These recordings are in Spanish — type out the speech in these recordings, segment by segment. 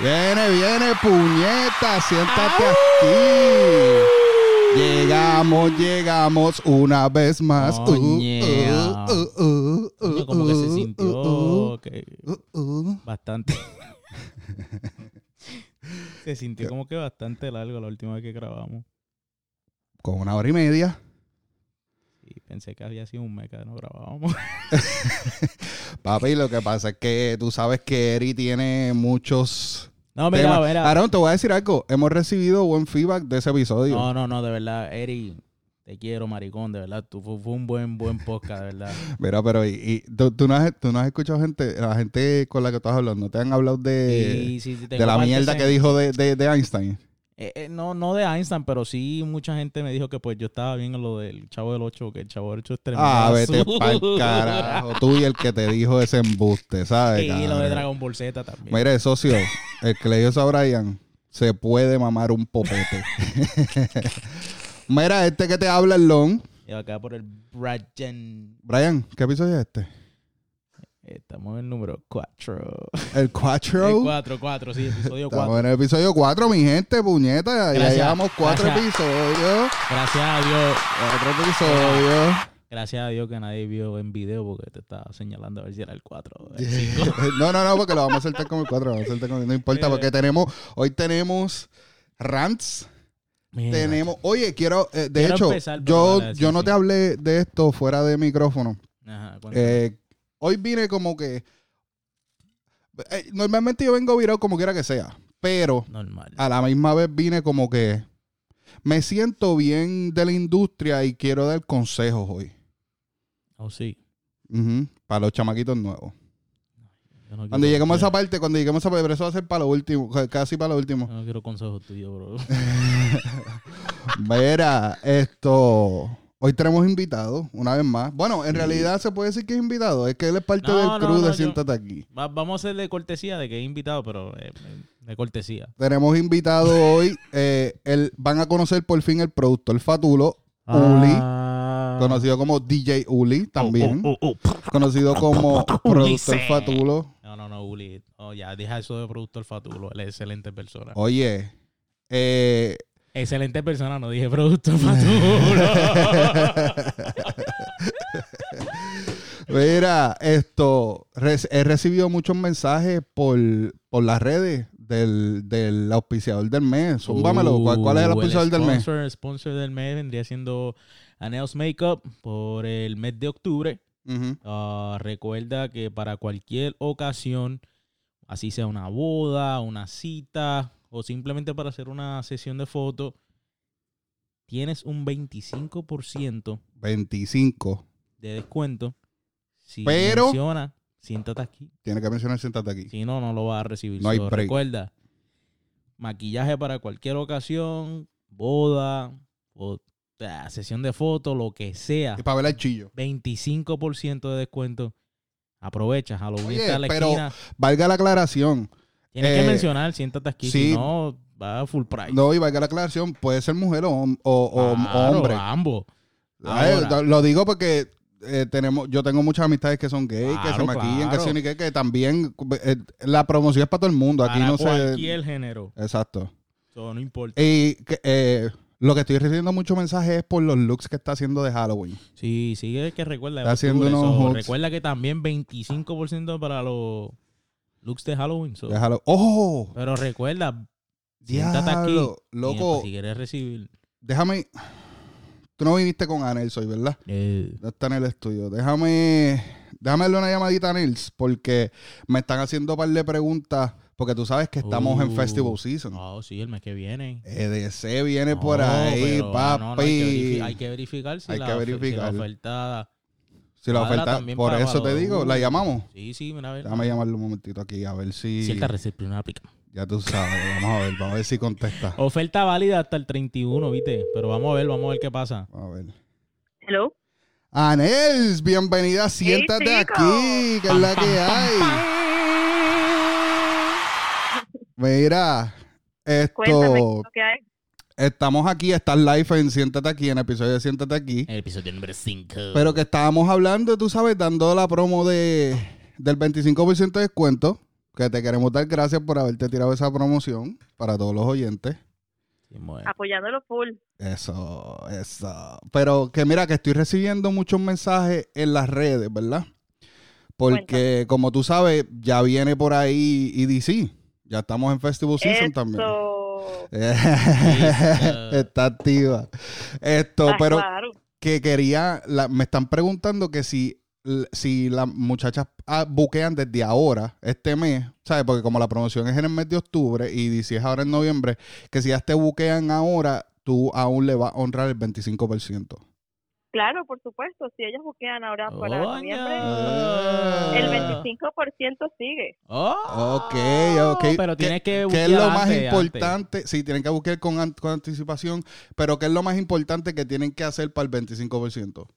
Viene, viene, puñeta, siéntate aquí. Llegamos, llegamos una vez más. Uh, Coño. uh, uh, como que se sintió bastante. se sintió como que bastante largo la última vez que grabamos. Con una hora y media. Y pensé que había sido un meca que no grabábamos. Papi, lo que pasa es que tú sabes que Eri tiene muchos No, mira, temas. mira. Aaron, te voy a decir algo. Hemos recibido buen feedback de ese episodio. No, no, no, de verdad, Eri, te quiero, maricón, de verdad. Tú, fue, fue un buen, buen podcast, de verdad. Mira, pero y, y tú, tú no has, tú no has escuchado gente, la gente con la que estás hablando, ¿te han hablado de, Sí, sí, sí, tengo de la mierda que dijo de, de, de Einstein? Eh, eh, no, no de Einstein, pero sí mucha gente me dijo que pues yo estaba bien en lo del Chavo del 8, que el Chavo del 8 es tremendo. Ah, vete pa'l carajo. Tú y el que te dijo ese embuste, ¿sabes? Y lo de? Dragon Ball Z también. Mire, socio, el que le dio eso a Brian se puede mamar un popete. Mira, este que te habla el long. Y acá por el Brian. Brian, ¿qué episodio es este? Estamos en el número 4. El 4. 4, 4, sí, episodio Estamos 4. en el episodio 4, mi gente, puñeta. Ya Gracias. llevamos cuatro Gracias. episodios. Gracias a Dios. Cuatro episodios. Gracias a Dios que nadie vio en video porque te estaba señalando a ver si era el 4 o el 5. no, no, no, porque lo vamos a soltar como el 4. Vamos a soltar como- no importa, porque tenemos, hoy tenemos rants. Tenemos, oye, quiero, eh, de Quiero hecho, yo, yo no te hablé de esto fuera de micrófono. Ajá. Eh, hoy vine como que, eh, normalmente yo vengo virado como quiera que sea, pero Normal. a la misma vez vine como que me siento bien de la industria y quiero dar consejos hoy. Oh, sí. Ujú, para los chamaquitos nuevos. No Cuando lleguemos a esa parte, cuando lleguemos a esa parte, pero eso va a ser para lo último, ca- casi para lo último. yo no quiero consejos tuyos, bro. Mira, esto. Hoy tenemos invitado, una vez más. Bueno, en realidad se puede decir que es invitado. Es que él es parte No, del crew no, de Siéntate aquí. Va- vamos a hacerle cortesía de que he invitado, pero eh, de cortesía. Tenemos invitado hoy. eh, el, van a conocer por fin el productor Fatulo, Uli, Ah. conocido como DJ Uli también. Oh, oh, oh, oh. Conocido como productor. Fatulo. No, no, no, Uli. Oh, ya, deja eso de productor Fatulo. Él es excelente persona. Oye, eh, Excelente persona, no dije productor Fatulo. Mira, esto, he recibido muchos mensajes por, por las redes del, del auspiciador del mes. Zúmbamelo. ¿Cuál, cuál es el Uh, auspiciador del mes? sponsor, El sponsor del mes vendría siendo Anels Makeup por el mes de octubre. Ah, recuerda que para cualquier ocasión, así sea una boda, una cita o simplemente para hacer una sesión de fotos, tienes un 25% 25. de descuento. Si Pero- menciona, siéntate aquí. Tiene que mencionar, siéntate aquí. Si no, no lo vas a recibir. No hay break. recuerda, maquillaje para cualquier ocasión, boda, o, ah, sesión de fotos, lo que sea. Y para ver el chillo. 25% de descuento. Aprovecha, Halloween Oye, está a la pero- esquina. Valga la aclaración. Tienes eh, que mencionar, siéntate aquí, sí. si no, va a full price. No, y valga la aclaración. Puede ser mujer o, o- o- o Claro, hombre. ambos. Ay, lo digo porque eh, tenemos, yo tengo muchas amistades que son gay, que se maquillan, que claro. ni que, que también eh, la promoción es para todo el mundo. Aquí Para no se. cualquier género. Exacto. So, no importa. Y eh, lo que estoy recibiendo muchos mensajes es por los looks que está haciendo de Halloween. Sí, sí, es que recuerda. Está es haciendo unos recuerda que también 25% para los looks de Halloween. so. De ¡Oh! Pero recuerda, siéntate aquí. Loco, Si quieres recibir. déjame. Tú no viniste con Anels hoy, ¿verdad? Eh, No está en el estudio. Déjame, déjame darle una llamadita a Nils porque me están haciendo un par de preguntas porque tú sabes que estamos en Uh, Festival Season. No, sí, el mes que viene. EDC viene No, por ahí, pero, ah, no, no, papi. hay, que verifi- hay que verificar si, Hay la, que si verificar. la oferta. Si la oferta, también por para- eso te digo, la uh. llamamos. Sí, sí, mira a ver. Déjame llamarle un momentito aquí a ver si. Cierta recepción una pica. Ya tú sabes, vamos a ver, vamos a ver si contesta. Oferta válida hasta el 31, ¿viste? Pero vamos a ver, vamos a ver qué pasa. Vamos a ver. Hello. Anels, bienvenida, siéntate aquí, que es la que hay. Mira, Cuéntame esto, ¿qué hay? Estamos aquí, estás live en Siéntate aquí, en episodio de Siéntate aquí. El episodio número 5. Pero que estábamos hablando, tú sabes, dando la promo de del 25% de descuento. que te queremos dar gracias por haberte tirado esa promoción para todos los oyentes. Sí, bueno. Apoyándolo full. Eso, eso. Pero que mira, que estoy recibiendo muchos mensajes en las redes, ¿verdad? Porque, como tú sabes, ya viene por ahí EDC. Ya estamos en Festival Season también. Está activa. Esto, Ah, pero claro. que quería, la- me están preguntando que si, si las muchachas ah, buquean desde ahora, este mes, ¿sabes? Porque como la promoción es en el mes de octubre y DC es ahora en noviembre, que si ya te buquean ahora, tú aún le vas a honrar el 25%. Claro, por supuesto. Si ellos buquean ahora para Oña. noviembre, Ah. el 25% sigue. Oh, Ok, ok. Pero ¿Qué- tienes que ¿Qué es lo buquear más antes, importante? Sí, tienen que buscar con, con anticipación, pero ¿qué es lo más importante que tienen que hacer para el 25%?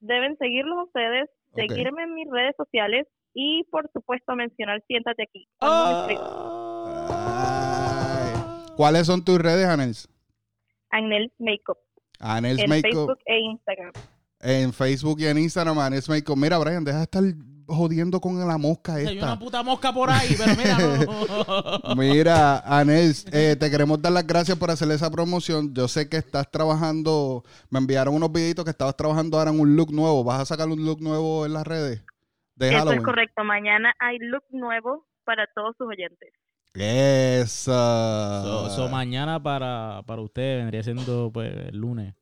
Deben seguirlos ustedes, seguirme en mis redes sociales y, por supuesto, mencionar Siéntate aquí. Ay. ¿Cuáles son tus redes, Anels? Agnels Makeup. Anels en Makeup. Facebook e Instagram. En Facebook y en Instagram, Anels Makeup. Mira, Brian, deja de estar jodiendo con la mosca Hay una esta. puta mosca por ahí, pero mira, no. Mira, Anels, eh, te queremos dar las gracias por hacer esa promoción. Yo sé que estás trabajando, me enviaron unos videitos que estabas trabajando ahora en un look nuevo. ¿Vas a sacar un look nuevo en las redes? De Eso Halloween. es correcto. Mañana hay look nuevo para todos sus oyentes. Eso. So, so mañana para, para ustedes vendría siendo pues el lunes.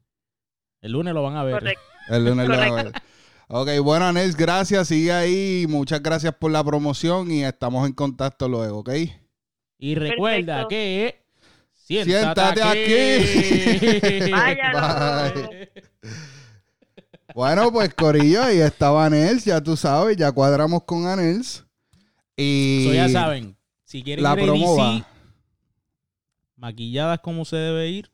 El lunes lo van a ver. Correcto. El lunes lo va a ver. Ok, bueno, Anels, gracias. Sigue ahí. Muchas gracias por la promoción y estamos en contacto luego, ¿ok? Y recuerda Perfecto. que Siéntate aquí. Bye. Bueno, pues Corillo, ahí estaba Anels, ya tú sabes, ya cuadramos con Anels. Y So, ya saben, si quieren la promo va. maquilladas como se debe ir,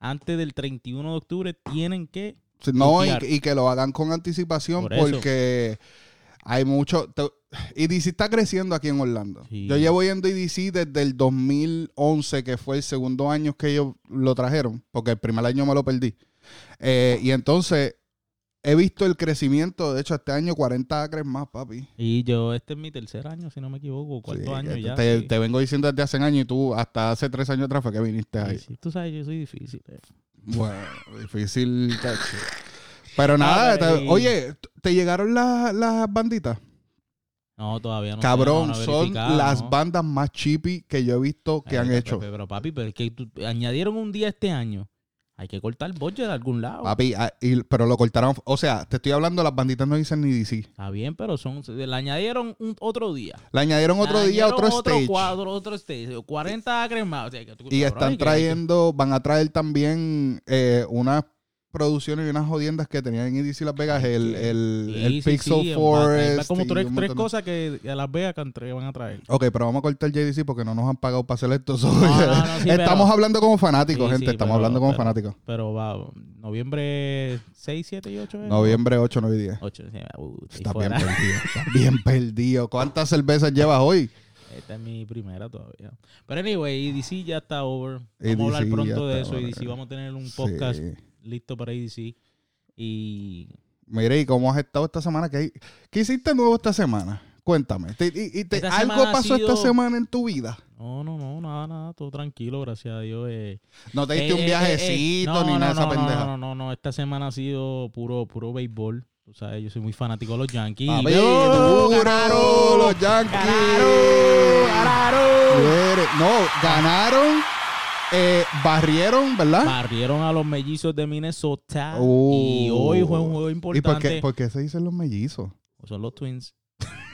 antes del 31 de octubre tienen que... No, y, que lo hagan con anticipación Por porque hay mucho... te- EDC está creciendo aquí en Orlando. Sí. Yo llevo yendo a EDC desde el 2011, que fue el segundo año que ellos lo trajeron, porque el primer año me lo perdí. Eh, y entonces he visto el crecimiento, de hecho este año 40 acres más, papi. Y yo, este es mi tercer año, si no me equivoco, cuarto Sí, año ya. Te, sí. te vengo diciendo desde hace años y tú hasta hace tres años atrás fue que viniste ahí. sí, Tú sabes, yo soy difícil. eh. Bueno, difícil. cacho. Pero nada, Ah, te- y- oye, ¿te llegaron las, las banditas? No, todavía no. Cabrón, son las ¿no? bandas más chippy que yo he visto que Ay, han pero, hecho. Pero, pero, papi, pero es que tú- añadieron un día este año. Hay que cortar el budget de algún lado. Papi, ah, y- pero lo cortaron. O sea, te estoy hablando, las banditas no dicen ni DC. Está bien, pero son le añadieron un, otro día. Le añadieron otro Le día, añadieron otro, stage. cuadro, otro stage. 40 acres más. O sea, que tú- Y cabrón, están que- trayendo, van a traer también eh, unas producciones y unas jodiendas que tenían en EDC Las Vegas, el, el, Sí, el sí, Pixel sí, va Forest. Como tres, tres cosas que a Las Vegas que van a traer. Ok, pero vamos a cortar JDC porque no nos han pagado para hacer esto. No, estamos pero- hablando como fanáticos, gente. estamos pero- hablando como pero- fanáticos. Pero va, noviembre 6, 7 y 8. Noviembre 8, 9 y 10. 8. Uh, estoy Está bien perdido. Está bien perdido. ¿Cuántas cervezas llevas hoy? Esta es mi primera todavía. Pero anyway, EDC ya está over. Vamos EDC a hablar ya pronto de eso. EDC, vamos a tener un podcast Sí. Listo para EDC. Y Mire, ¿y cómo has estado esta semana? ¿Qué, qué hiciste nuevo esta semana? Cuéntame. Te- y- y te- ¿Algo pasó esta semana en tu vida? no, no, no, nada, nada, todo tranquilo, gracias a Dios. eh. No te diste Eh, un eh, viajecito eh, ni no, nada de no, esa pendeja. No, no, no, esta semana ha sido puro, puro béisbol. Tú sabes, yo soy muy fanático de los Yankees. Papi, ¡Oh, ganaron! los Yankees. ¡Ganaron! ¡Ganaron! No, ganaron, eh, barrieron, ¿verdad? Barrieron a los mellizos de Minnesota. Uh. y hoy fue un juego ¿Y importante. por qué, por qué se dicen los mellizos? Son los Twins.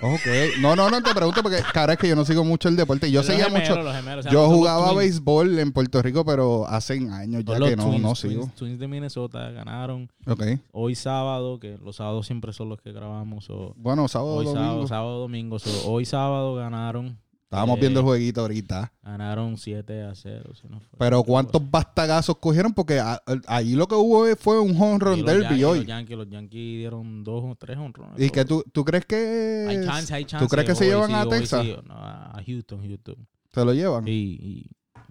Ok. No, no, no te pregunto porque, cara, es que yo no sigo mucho el deporte. Yo Los seguía gemelos, mucho. los gemelos, o sea, Yo jugaba béisbol en Puerto Rico, pero hace años ya los que no, Twins, no Twins, sigo. Twins de Minnesota ganaron Ok. hoy sábado, que los sábados siempre son los que grabamos. o Bueno, sábado, hoy domingo. sábado, sábado, domingo. so, hoy sábado ganaron. Estábamos eh, viendo el jueguito ahorita. Ganaron 7 a 0. si no fue Pero ¿cuántos bastagazos cogieron? Porque a- a- ahí lo que hubo fue un home run derby hoy. Los Yankees, los Yankees dieron dos o tres honrones. ¿Y que tú, tú crees que Hay chance, hay chance. tú crees que se llevan sí, a Texas? sí, no, a Houston, Houston. se lo llevan? Sí, y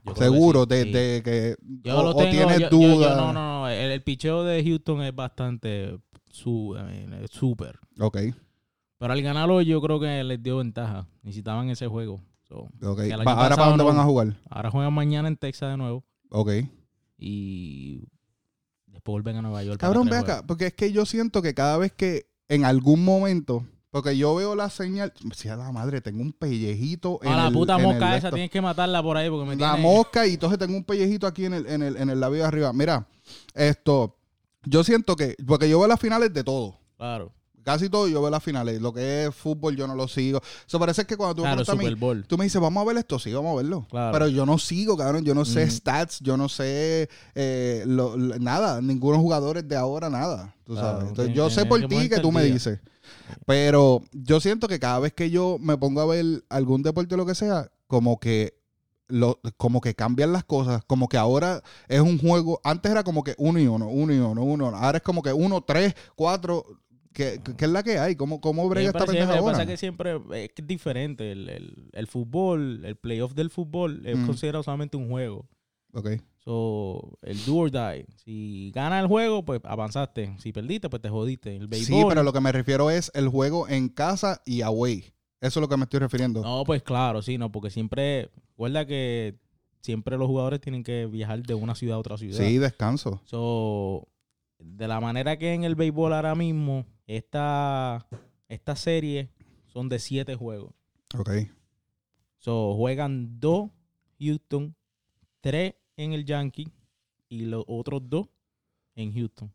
yo creo que Seguro, sí, de, que Yo o, lo o tengo, tienes yo- yo- yo- no, no, no. El, el picheo de Houston es bastante su, súper. Ok. Pero al ganarlo yo creo que les dio ventaja. Necesitaban ese juego. So, ¿Ahora pasado para dónde van a jugar? Ahora juegan mañana en Texas de nuevo Ok. y después vuelven a Nueva York. Cabrón, ve acá, porque es que yo siento que cada vez que en algún momento, porque yo veo la señal, si a la madre, tengo un pellejito en Ah, la el- puta en el mosca esa tienes que matarla por ahí porque me La tiene... mosca y entonces tengo un pellejito aquí en el, en el, en el labio de arriba. Mira, esto, yo siento que, porque yo veo las finales de todo. Claro, Casi todo yo veo las finales. Lo que es fútbol yo no lo sigo. Eso parece que cuando tú me claro, mí. Tú dices, vamos a ver esto, sí, vamos a verlo. Claro. Pero yo no sigo, cabrón. Yo no sé stats, yo no sé eh, lo- lo- nada. Ningunos jugadores de ahora, nada. Tú Claro, sabes. Entonces, yo que- sé por que ti ponerte que tú me dices. Pero yo siento que cada vez que yo me pongo a ver algún deporte o lo que sea, como que lo, como que cambian las cosas, como que ahora es un juego, antes era como que uno y uno, uno y uno, uno, ahora es como que uno, tres, cuatro, ¿qué, qué es la que hay? ¿Cómo, cómo brega esta pendeja siempre, ahora? pasa que siempre es que es diferente. El, el, el fútbol, el playoff del fútbol es Mm. considerado solamente un juego. Ok. So, el do or die. Si gana el juego, pues avanzaste. Si perdiste, pues te jodiste. El béisbol. Sí, pero lo que me refiero es el juego en casa y away. Eso es lo que me estoy refiriendo. No, pues claro, sí, no, porque siempre. Recuerda que siempre los jugadores tienen que viajar de una ciudad a otra ciudad. sí, descanso. So, de la manera que en el béisbol ahora mismo, esta, esta serie son de siete juegos. Ok. So, juegan dos Houston, tres en el Yankee y los otros dos en Houston.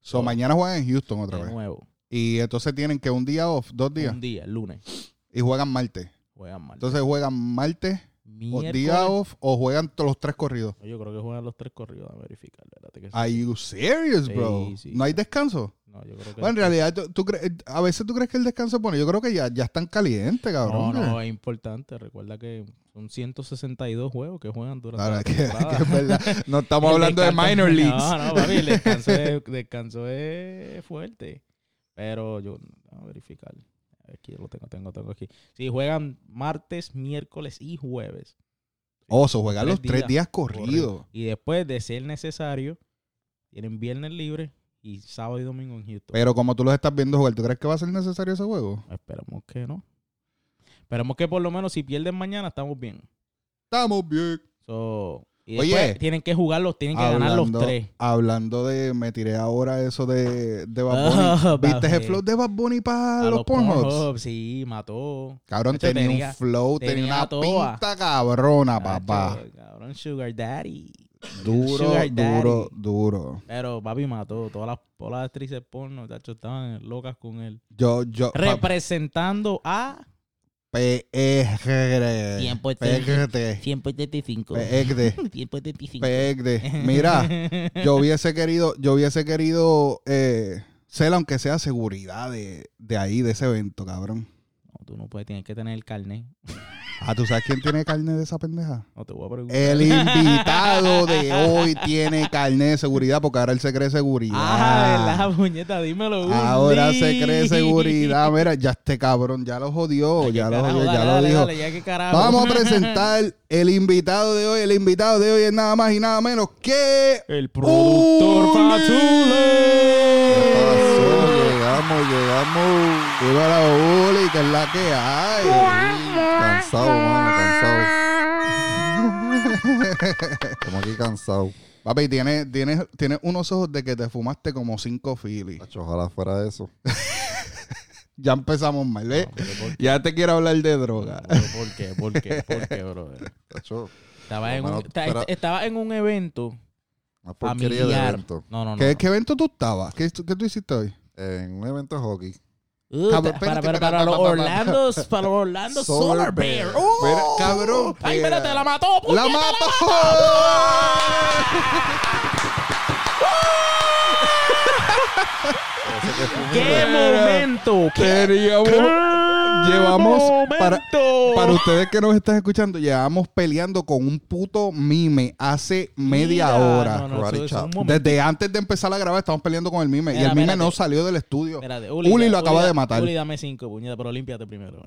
So, mañana juegan en Houston otra de vez. nuevo. Y entonces tienen que un día off, dos días. Un día, el lunes. Y juegan martes. Juegan mal. Entonces juegan martes, Miércoles- día off, o juegan todos los tres corridos. Yo creo que juegan los tres corridos a verificar. que sí. Are you serious, bro? sí, ¿No hay descanso? No, yo creo que Bueno, en realidad, tú, tú crees- a veces tú crees que el descanso es bueno. Yo creo que ya, ya están calientes, No, cabrón. no, es importante. Recuerda que son 162 juegos que juegan durante Ahora la que, temporada. que es verdad. No estamos hablando de minor leagues. No, no, papi, el descanso es, descanso es fuerte. Pero yo, a verificar. Aquí lo tengo, tengo, tengo aquí. Sí, juegan martes, miércoles y jueves. Oso, juegan Tres los tres días, días corridos. Y después de ser necesario, tienen viernes libre y sábado y domingo en Houston. Pero como tú los estás viendo jugar, ¿tú crees que va a ser necesario ese juego? Esperemos que no. Esperemos que por lo menos si pierden mañana estamos bien. Estamos bien. So, y Oye, después tienen que jugarlos, tienen que ganar los tres. hablando de, me tiré ahora eso de, de Bad Ah, Bunny. ¿Viste papi. flow de Bad Bunny para los, los Pornhubs? Pornhub, sí, mató. Cabrón, tenía, tenía- un flow, tenía, tenía una toa. pinta cabrona, papá. Cabrón, Sugar Daddy. Duro, Sugar Daddy. duro, duro. Pero papi mató. Todas las, todas las actrices porno, tacho, estaban locas con él. Yo, yo, Representando a PEGD. 175. PEGD. 175. PEGD. Mira, yo hubiese querido, yo hubiese querido eh, ser, aunque sea seguridad de, de ahí, de ese evento, cabrón. No, tú no puedes, tienes que tener el carnet. Ah, ¿tú sabes quién tiene carne de esa pendeja? No te voy a preguntar. El invitado de hoy tiene carne de seguridad porque ahora él se cree seguridad. Ah, la puñeta, dímelo. Uli. Ahora se cree seguridad. Mira, ya este cabrón ya lo jodió, Ay, ya lo carajo, jodió, dale, ya lo dijo. dale, ya. Vamos a presentar el invitado de hoy. El invitado de hoy es nada más y nada menos que. El productor Uli. Fatule. Llegamos, llegamos. Dímelo, Uli, que es la que hay. Cansado, mano, cansado. Como aquí cansado. Papi, tienes tiene, tiene unos ojos de que te fumaste como cinco filis. Tacho, ojalá fuera eso. Ya empezamos mal, ¿ves? No, pero ¿por qué? Ya te quiero hablar de droga. Pero ¿Por qué? ¿Por qué? ¿Por qué, brother? Tacho, Estaba en, un, esta- estaba en un evento una porquería de familiar. evento. No, no, no. ¿Qué, no. qué evento tú estabas? ¿Qué, qué tú hiciste hoy? En un evento de hockey. Uh, Cabrón, para, para, para los. Orlando, para los Orlando Solar, Solar Bear. ¡Uh! Cabrón, Ay, espérate, la mató. ¡La mató! Ese que ¡Qué momento! ¡Qué Teníamos, llevamos para, momento! para ustedes que nos están escuchando, llevamos peleando con un puto mime hace media Mira, hora. no, no, eso-. Desde antes de empezar a grabar estamos peleando con el mime. y el mime espérate. no salió del estudio. Espérate, Uli lo acaba de matar. Uli, dame cinco, puñeta, pero límpiate primero.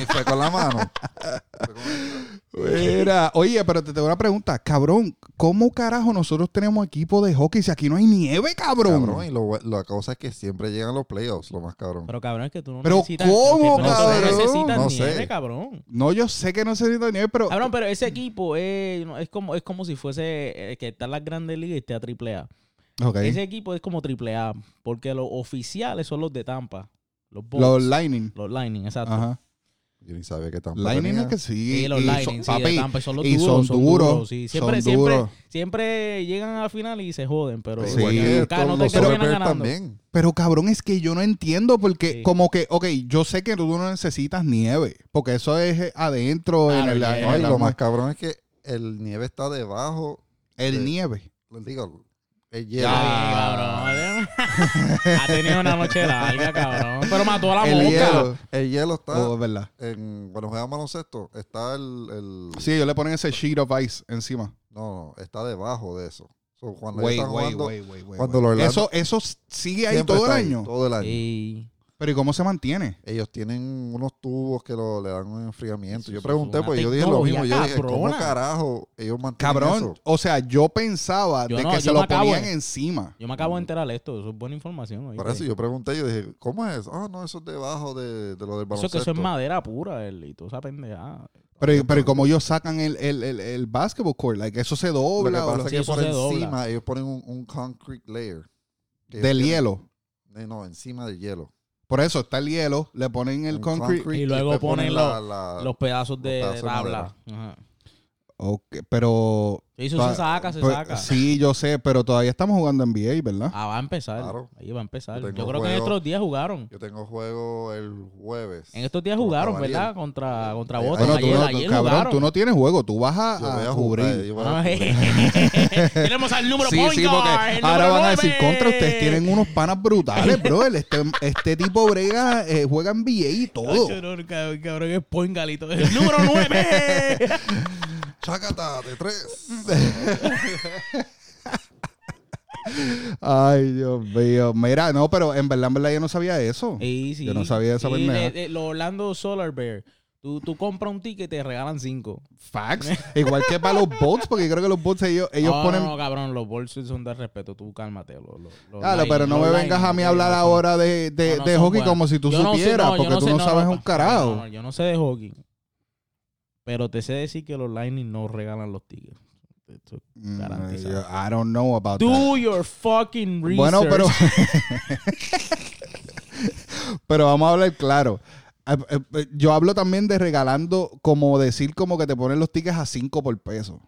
Y fue con la mano. Fue con- Mira, oye, pero te tengo una pregunta, cabrón, ¿cómo carajo nosotros tenemos equipo de hockey si aquí no hay nieve, cabrón? Cabrón, y lo- la cosa es que siempre llegan los playoffs, lo más cabrón. Pero cabrón, es que tú no Pero necesitas. ¿cómo, pero cabrón? No necesitas No nieve, sé. cabrón. No, yo sé que no se necesita nieve, pero Cabrón, pero ese equipo es, es como es como si fuese eh, que está en las grandes ligas y esté a triple A. Ok. Ese equipo es como triple A, porque los oficiales son los de Tampa. Los los Los, Lightning. Lightning, exacto. Ajá. Yo ni sabía que tampoco Lightning tenía. es que sí. Sí, los y Lightning, son- sí, de papi, Tampa, y son los y duros, son duros, sí. son Siempre, siempre, duros. siempre llegan a la final y se joden, pero Sí. nunca no te los terminan Bears ganando. también. Pero cabrón, es que yo no entiendo porque Sí. como que, ok, yo sé que tú no necesitas nieve, porque eso es eh, adentro en Claro, el, ya, en No, y el- lo más cabrón es que el nieve está debajo. el nieve. Les digo, Ya, hielo. cabrón. ha tenido una noche larga, cabrón. Pero mató a la El mosca. hielo. El hielo está Oh, es verdad. en. Cuando juegan baloncesto, está el. el- Sí, ellos le ponen ese sheet of ice encima. No, no, está debajo de eso. So, cuando ellos Wait, están wait, jugando, wait, wait, wait, cuando wait. los Orlando- Eso, eso sigue ahí todo el ahí, año. Todo el año. Y Pero ¿y cómo se mantiene? Ellos tienen unos tubos que lo, le dan un enfriamiento. Eso Yo pregunté, pues yo dije lo mismo. Yo dije, ¿cómo carajo ellos mantienen Cabrón, eso? o sea, yo pensaba Yo de no, que se lo acabo ponían encima. yo me acabo de enterar de esto. Eso es buena información. Por eso yo pregunté, yo dije, ¿cómo es eso? Ah, no, eso es debajo de, de lo del Eso baloncesto. que eso es madera pura, el, y toda esa pendejada. Pero, pero ¿y cómo ellos sacan el, el, el, el basketball court? Like, eso se Lo que dobla. o pasa lo- es Sí, que eso por se dobla. ellos ponen un, un concrete layer. del tienen- hielo. Eh, No, encima del hielo. Por eso está el hielo, le ponen el Un concrete. Y luego ponen la- la- Los pedazos de, Los de pedazos de tabla. Ajá. Ok, pero. Sí, se saca, se pues, saca. Sí, yo sé, pero todavía estamos jugando NBA, ¿verdad? Ah, va a empezar. Claro. Ahí va a empezar. Yo creo que en estos días jugaron. Yo tengo juego el jueves. En estos días jugaron. ¿verdad? Contra, contra Boston. Bueno, tú ayer, no, ayer cabrón, jugaron. tú no tienes juego, tú vas a, Yo voy a cubrir. jugar. yo voy a Ah, cubrir. Tenemos al número Sí, point sí, porque ahora van a decir contra ustedes tienen unos panas brutales, bro. Este, este tipo brega, eh, juega en NBA y todo. Cabrón, cabrón, es point galito. El número 9. Chácata, de tres. Ay, Dios mío. Mira, no, pero en verdad, en verdad yo no sabía eso. Sí, sí. Yo no sabía esa Sí, pendeja. de- de- Los Orlando Solar Bear. Tú, tú compras un ticket y te regalan cinco. Facts. Igual que para los bots, porque yo creo que los bots ellos, ellos no, ponen... No, no, cabrón, los bolsos son de respeto. Tú cálmate. Los, los, los Claro, pero no me vengas a mí a hablar ahora de, de, no, no de hockey como si tú Yo no sé, supieras, porque tú sé, no sabes un no, carajo. no, yo no sé de hockey. Pero te sé decir que los Lightning no regalan los tickets. Esto es Mm, garantizado. yo- I don't know about that. Do your fucking research. Bueno, pero. pero vamos a hablar claro. Eh, eh, eh, Yo hablo también de regalando, como decir, como que te ponen los tickets a 5 por peso.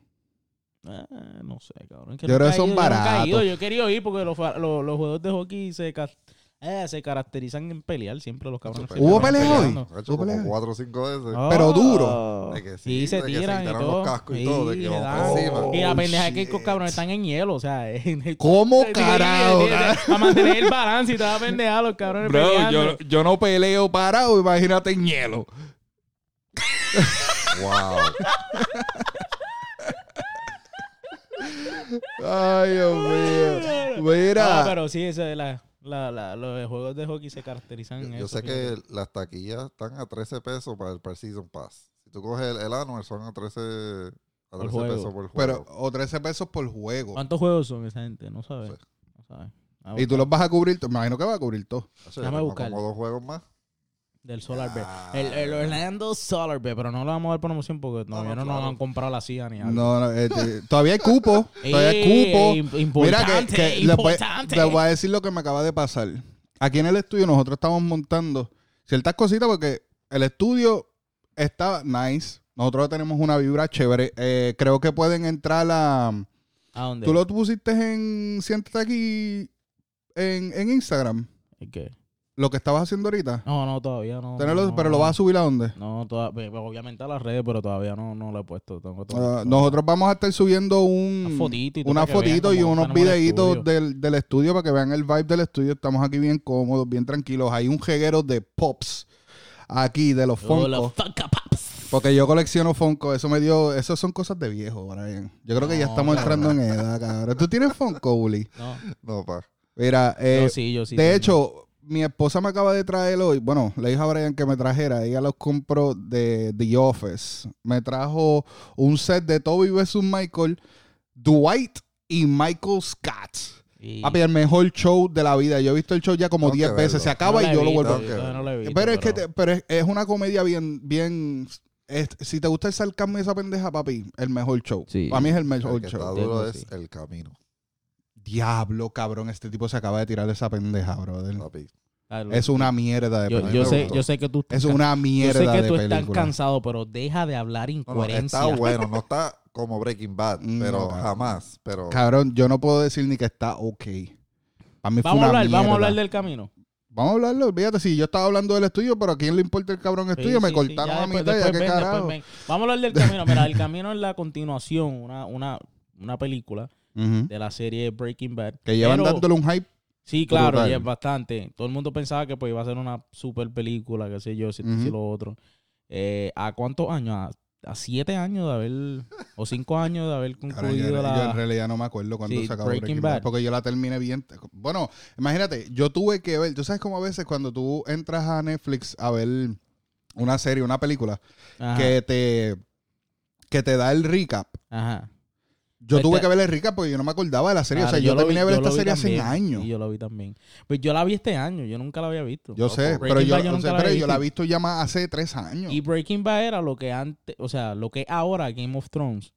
Ah, no sé, cabrón. Que Yo creo que son baratos. Yo he querido ir porque los, los, los juegos de hockey se, eh, se caracterizan en pelear. Siempre los cabrones. ¿Hubo pasan pelea hoy? ¿Tú como peleas? cuatro o cinco veces. Pero Oh. duro. De que sí, Sí, se de que se tiran y todo. los cascos y todo, de que dan. encima. Y la Oh, pendeja es que estos cabrones están en hielo, o sea, eh, ¿Cómo carajo? Para mantener el balance y toda la pendeja, los cabrones peleando. yo no peleo parado, imagínate en hielo. Wow. Ay, Dios mío. Mira. Ah, pero sí, eso es la, la, la- los juegos de hockey se caracterizan Yo, en yo eso. sé fíjate. que las taquillas están a 13 pesos para el, el Season Pass. Si tú coges el, el Annual, son a 13, a Por 13 juego. pesos por juego. pero, o 13 pesos por juego. ¿Cuántos juegos son esa gente? No sabes. Sí. No sabes. Ah, Y tú los vas a cubrir, me imagino que vas a cubrir todo. Déjame buscarlo. como dos juegos más. Del Solar Bear. El, el Orlando Solar Bear, pero no le vamos a dar promoción porque todavía no, no, nos claro. han comprado la CIA ni algo. No, no, eh, todavía hay cupo. Todavía hay cupo. im- Mira que, importante, que les, voy, importante. les voy a decir lo que me acaba de pasar. Aquí en el estudio nosotros estamos montando ciertas cositas porque el estudio está nice. Nosotros tenemos una vibra chévere. Eh, creo que pueden entrar a... ¿A dónde? ¿Tú lo pusiste en... Siéntate aquí en, en Instagram? ¿El qué? Lo que estabas haciendo ahorita. No, no, todavía no. No, pero lo vas a subir a dónde? No, toda- obviamente a las redes, pero todavía no, no lo he puesto. Tengo todo- Ah, nosotros vamos a estar subiendo un, Una fotito y todo una fotito y unos videitos estudio. del, del estudio para que vean el vibe del estudio. Estamos aquí bien cómodos, bien tranquilos. Hay un jeguero de pops aquí, de los Funko. Porque yo colecciono Funko. Eso me dio... Eso son cosas de viejo, Brian. Yo creo que ya estamos entrando en edad, cabrón. ¿Tú tienes Funko, Uli? No, No, pa. Mira, eh, yo sí, yo sí. de hecho, mi esposa me acaba de traer hoy, bueno, le dije a Brian que me trajera, ella los compró de The Office. Me trajo un set de Toby vs. Michael, Dwight y Michael Scott. Y- Papi, el mejor show de la vida. Yo he visto el show ya como Tengo que 10 veces. Se acaba no y yo lo vuelvo a visto, pero es que te- pero es, es una comedia bien, bien. es- si te gusta el sarcasmo y esa pendeja, papi, el mejor show. Sí. Para mí es el El mejor que show. está duro sí. es el camino, Diablo, cabrón, este tipo se acaba de tirar de esa pendeja, brother. papi. Claro, Es una mierda de yo, película. yo sé, yo que tú Es una yo mierda sé que de tú estás película. cansado, pero deja de hablar No, no, incoherencia. está bueno, no está como Breaking Bad, No, pero jamás. Pero Cabrón, yo no puedo decir ni que está ok. A mí fue vamos a una hablar, vamos a mierda. hablar del camino. Vamos a hablarlo, olvídate, si yo estaba hablando del estudio, pero a quién le importa el cabrón estudio, Sí, me sí, cortaron a mitad, ya qué carajo. ven. Vamos a hablar del camino. Mira, el camino es la continuación, una, una, una película de la serie Breaking Bad. Que llevan dándole un hype. Sí, claro, brutal. y es bastante. Todo el mundo pensaba que pues iba a ser una super película, qué sé yo, si lo otro. Eh, ¿A cuántos años? A, a siete años de haber, o cinco años de haber concluido yo, yo la... en realidad no me acuerdo cuando Sí, se acabó Breaking Bad, Bad. Porque yo la terminé bien. Bueno, imagínate, yo tuve que ver. Tú sabes como a veces cuando tú entras a Netflix a ver una serie, una película, Ajá, que te que te da el recap. ajá. Yo Pues tuve que ver el recap porque yo no me acordaba de la serie. Claro, o sea, yo, lo terminé vi- de ver yo esta serie hace también, años. Y yo lo vi también. Pues yo la vi este año, yo nunca la había visto. Yo sé, Breaking pero yo, Bad yo o nunca sea, la pero yo la he visto. ya más hace tres años. Y Breaking Bad era lo que antes, o sea, lo que ahora Game of Thrones.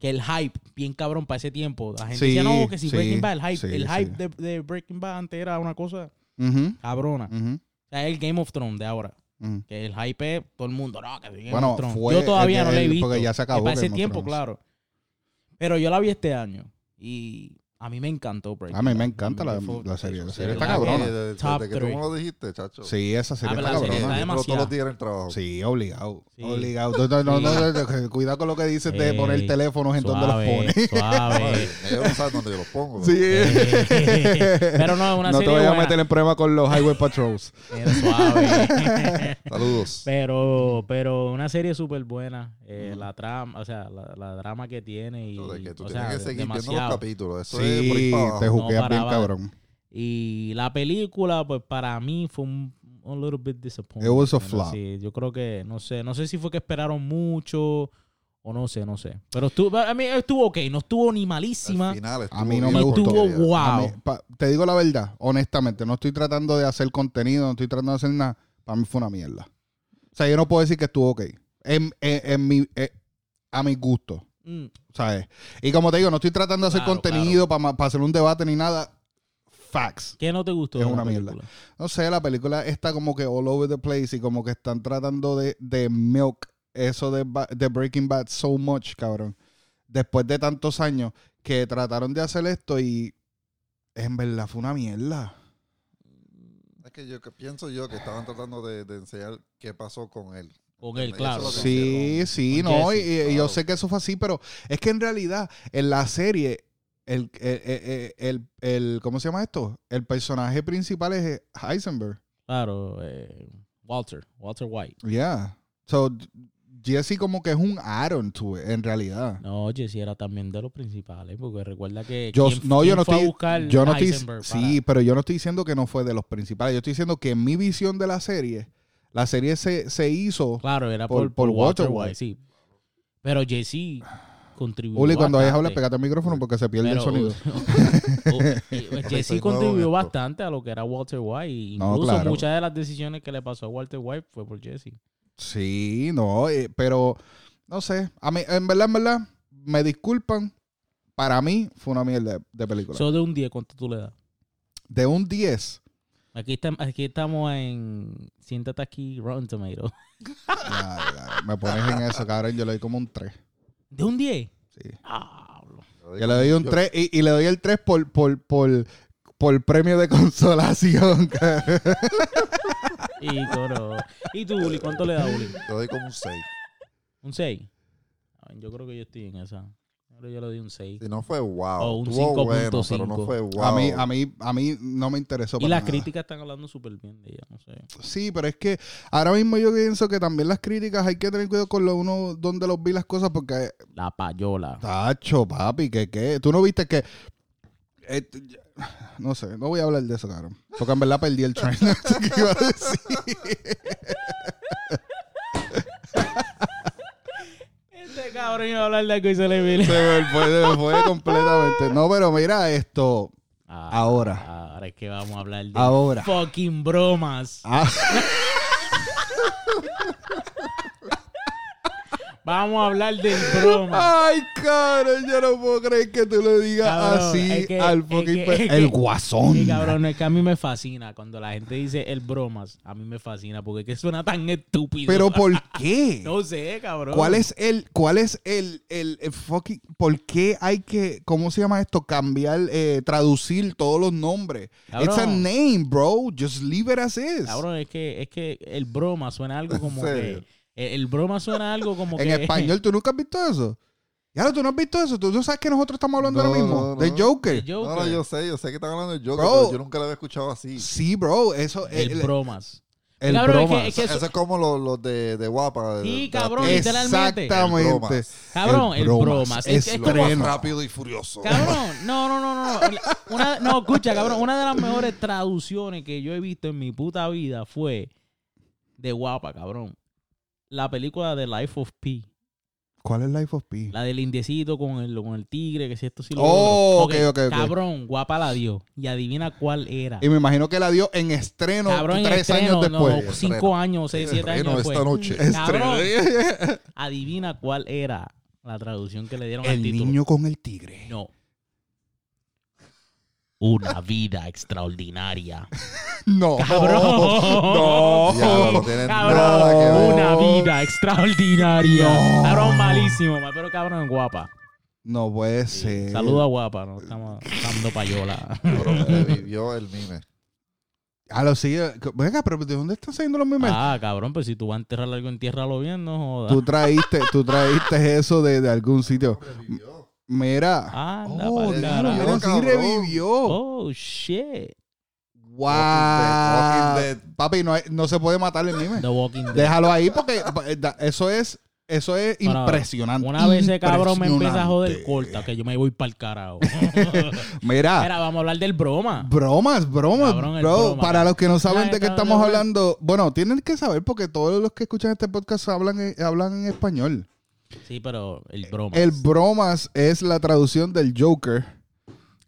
Que el hype, bien cabrón para ese tiempo. La gente Sí, decía, no, que si sí, Breaking Bad, el hype, sí, el hype de, de Breaking Bad antes era una cosa cabrona. O sea, el Game of Thrones de ahora. Que el hype es todo el mundo, no, que Game Bueno, of Thrones. Yo todavía el- no la he visto. porque ya se acabó Es para ese tiempo, claro. Pero yo la vi este año. Y a mí me encantó Breaking A mí me encanta la- la serie, la serie está cabrona. Desde, que tú me lo dijiste, chacho. Sí, esa serie Ah, está serie cabrona. todos los días en el trabajo. Sí, obligado. Sí. Obligado. No, no, no, no, no, no, cuidado con lo que dices de poner teléfonos en donde los pones. Suave. Ellos no saben dónde yo los pongo. Sí. Pero no, es una no te serie vayas a meter en problema con los Highway Patrols. Suave. Saludos. pero, pero una serie súper buena. Eh, La trama, o sea, la, la drama que tiene y, de que tú o tienes sea, que seguir viendo los demasiado. capítulos. Eso es por ahí Sí, para abajo. te juqueas bien cabrón. Y la película, pues para mí fue un, un little bit disappointing. It was a Pero flop. Sí, yo creo que, no sé, no sé si fue que esperaron mucho o no sé, no sé. Pero estuvo, a mí estuvo ok, no estuvo ni malísima. Al final A mí no me gustó. Estuvo A wow. mí, pa- te digo la verdad, honestamente, no estoy tratando de hacer contenido, no estoy tratando de hacer nada. Para mí fue una mierda. O sea, yo no puedo decir que estuvo ok. En, en- en mi, eh, a mi gusto. Mm, ¿Sabes? Y como te digo, no estoy tratando de hacer Claro, contenido para hacer un debate ni nada. Facts. ¿Qué no te gustó? Es de una mierda. No sé, la película está como que all over the place y como que están tratando de, de milk eso de, de Breaking Bad so much, cabrón. Después de tantos años que trataron de hacer esto y en verdad fue una mierda. Es que yo que pienso yo que estaban tratando de, de enseñar qué pasó con él. Con él, claro. Sí, sí, Con no, y, Jesse, y yo sé que eso fue así, pero es que en realidad en la serie, el, el, el, el- el- ¿cómo se llama esto? El personaje principal es Heisenberg. Claro, eh, Walter, Walter White. Yeah. So, Jesse como que es un add-on to it, en realidad. No, Jesse era también de los principales, porque recuerda que Yo, ¿quién- no, yo no fue a estoy, buscar yo no estoy, para- sí, pero yo no estoy diciendo que no fue de los principales. Yo estoy diciendo que en mi visión de la serie, la serie se, se hizo. Claro, era por- por, por, sí. Pero Jesse contribuyó Uli, cuando vayas a hablar, pégate el micrófono porque se pierde Pero, el sonido. Jesse contribuyó bastante a lo que era Walter White. No, Incluso claro. muchas de las decisiones que le pasó a Walter White fue por Jesse. Sí, no, eh, pero no sé. A mí, en verdad, en verdad, me disculpan. Para mí fue una mierda de, de película. So, de un 10, ¿cuánto tú le das? de un 10, Aquí, está- aquí estamos en... Siéntate aquí, Rotten Tomato. ya, ya, me pones en eso, cabrón. Yo le doy como un 3. ¿De un 10? Sí. Diablo. Yo le doy un Yo- 3 y, y le doy el 3 por, por, por, por premio de consolación. Y, coro. ¿Y tú, Uli? ¿Cuánto le das, Uli? Yo doy como un 6. ¿Un 6? Yo creo que yo estoy en esa. Yo le doy un 6. Si no fue wow. O un Estuvo bueno, 5.5. pero no fue wow. A mí, a mí, a mí no me interesó. Y para las nada. críticas están hablando súper bien de ella, no sé. Sí, pero es que ahora mismo yo pienso que también las críticas hay que tener cuidado con lo uno donde los vi las cosas porque La payola. Tacho, papi, que qué. Tú no viste que. eh, no sé, no voy a hablar de eso, cabrón. Porque en verdad perdí el tren. Qué iba a decir. Este cabrón iba a hablar de algo y se le vino. Se me fue, se me fue completamente. No, pero mira esto. Ah, Ahora. Ahora es que vamos a hablar de Ahora. fucking bromas. Ah, Vamos a hablar del broma. Ay, cabrón, yo no puedo creer que tú lo digas Cabrón, así es que- al es fucking que- es que- El guasón. Sí, cabrón, es que a mí me fascina cuando la gente dice el bromas. A mí me fascina porque es que suena tan estúpido. Pero ¿por qué? No sé, cabrón. ¿Cuál es el, cuál es el, el, el fucking, por qué hay que, cómo se llama esto? Cambiar, eh, traducir todos los nombres. Cabrón. It's a name, bro. Just leave it as is. Cabrón, es que, es que el broma suena algo como que. El, el broma suena algo como en que. español, ¿tú nunca has visto eso? Ya, ¿tú no has visto eso? ¿Tú no sabes que nosotros estamos hablando No, ahora mismo? no, De no. Joker. El No, Joker. no, yo sé, yo sé que están hablando de Joker, Bro. pero yo nunca lo había escuchado así. Sí, bro. Eso, El, el, bromas. el Cabrón, es que- bromas. es que Eso, eso- es como los, los de, de Guapa. Sí, cabrón, literalmente. Exactamente. El bromas. Cabrón, el bromas. Es- es Lo más estreno. rápido y furioso. Cabrón, no, no, no, no. no. Una, no, escucha, cabrón. Una de las mejores traducciones que yo he visto en mi puta vida fue de guapa, cabrón. La película de Life of Pi. ¿Cuál es Life of Pi? La del indiecito con el, con el tigre, que si esto sí lo Oh, ok, ok, ok. Cabrón, guapa la dio. Y adivina cuál era. Y me imagino que la dio en estreno cabrón, en tres estreno, años no, después. cinco Estreno. años, seis, siete Estreno años después. esta noche. Cabrón. Estreno. Adivina cuál era la traducción que le dieron al El título. niño con el tigre. No. Una vida extraordinaria. No. Cabrón. No. Ya, no tienen Cabrón, nada que ver. una vida extraordinaria. No. Cabrón, malísimo, ma, pero cabrón, guapa. No puede ser. Saluda a guapa, no estamos dando payola. Pero revivió el mime. Ah, lo sigue. Venga, pero ¿de dónde están saliendo los memes? ah, cabrón, pues si tú vas a enterrar algo, entiérralo bien, no jodas. Tú traíste, tú traíste eso de, de algún sitio. Revivió. Mira. Anda, oh, mira, sí revivió. Oh, shit. Wow. Walking Dead, Walking Papi, no, hay- no se puede matar el meme. The Walking Dead. Déjalo ahí porque eh, eso es, eso es impresionante. Una vez ese cabrón me empieza a joder, corta, que yo me voy para el carajo. Mira, Mira, vamos a hablar del broma. bromas, bromas, Cabrón, bro. broma, Para los que no saben de qué estamos hablando, bueno, tienen que saber porque todos los que escuchan este podcast hablan, en- hablan en español. Sí, pero el broma. El bromas es la traducción del Joker.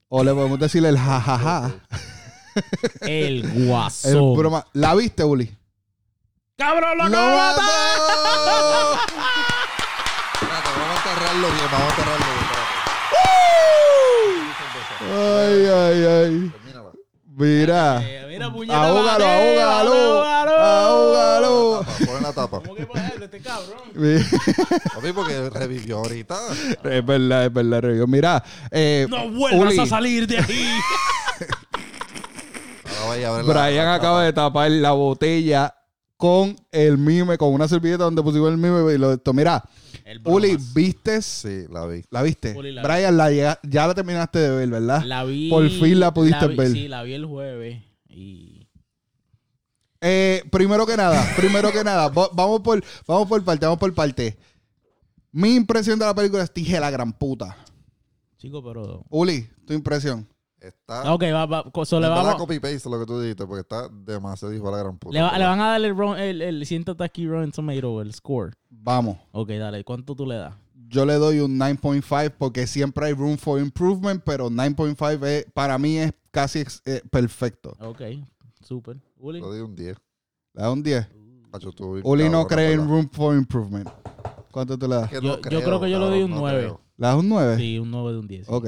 O le podemos decir el jajaja. El El guasón. broma. ¿La viste, Uli? ¡Cabrón, lo ¡Lo acabo de matar! mató! Espérate, vamos a enterrarlo bien, vamos a enterrarlo bien. Ay, ay, ay. Termínala. Mira. Eh, Mira, puñeta, Ahógalo, ahógalo. Ahógalo. Pon la tapa. ¿Cómo que este cabrón? Papi, porque revivió ahorita. Es verdad, es verdad, Rey. Mira, eh, No vuelvas Uli, a salir de ahí. Ahora vaya a ver la- Brian acaba de tapar la botella con el mime, con una servilleta donde pusimos el mime y lo esto. Mira, Uli. ¿vistes? Sí, la vi. ¿La viste? Uli, la Brian, la llega- ya la terminaste de ver, ¿verdad? La vi. Por fin la pudiste vi- ver. Sí, la vi el jueves. Y. Eh, primero que nada, primero que nada, va- vamos por, vamos por parte, vamos por parte. Mi impresión de la película es dije la gran puta. Chico, pero. Uli, tu impresión. Está. Ok, va, va. so le, vamos, copy paste lo que tú dijiste, porque está demasiado hijo de la gran puta. le, va- le van a dar el, ron- el, el siéntate aquí Rotten Tomato, el score. Vamos. Ok, dale. ¿Cuánto tú le das? Yo le doy un 9.5 porque siempre hay room for improvement, pero 9.5 es- para mí es casi ex- eh, perfecto. Ok, súper. Uli. Yo di un 10. Le da un 10. Hacho, estuvo bien Uli no cabrón, cree en ¿verdad? room for improvement. ¿Cuánto te le das? Es que Yo- no yo creo que yo le doy un no nueve. creo. ¿Le das un 9? Sí, un 9 de un 10. sí. Ok.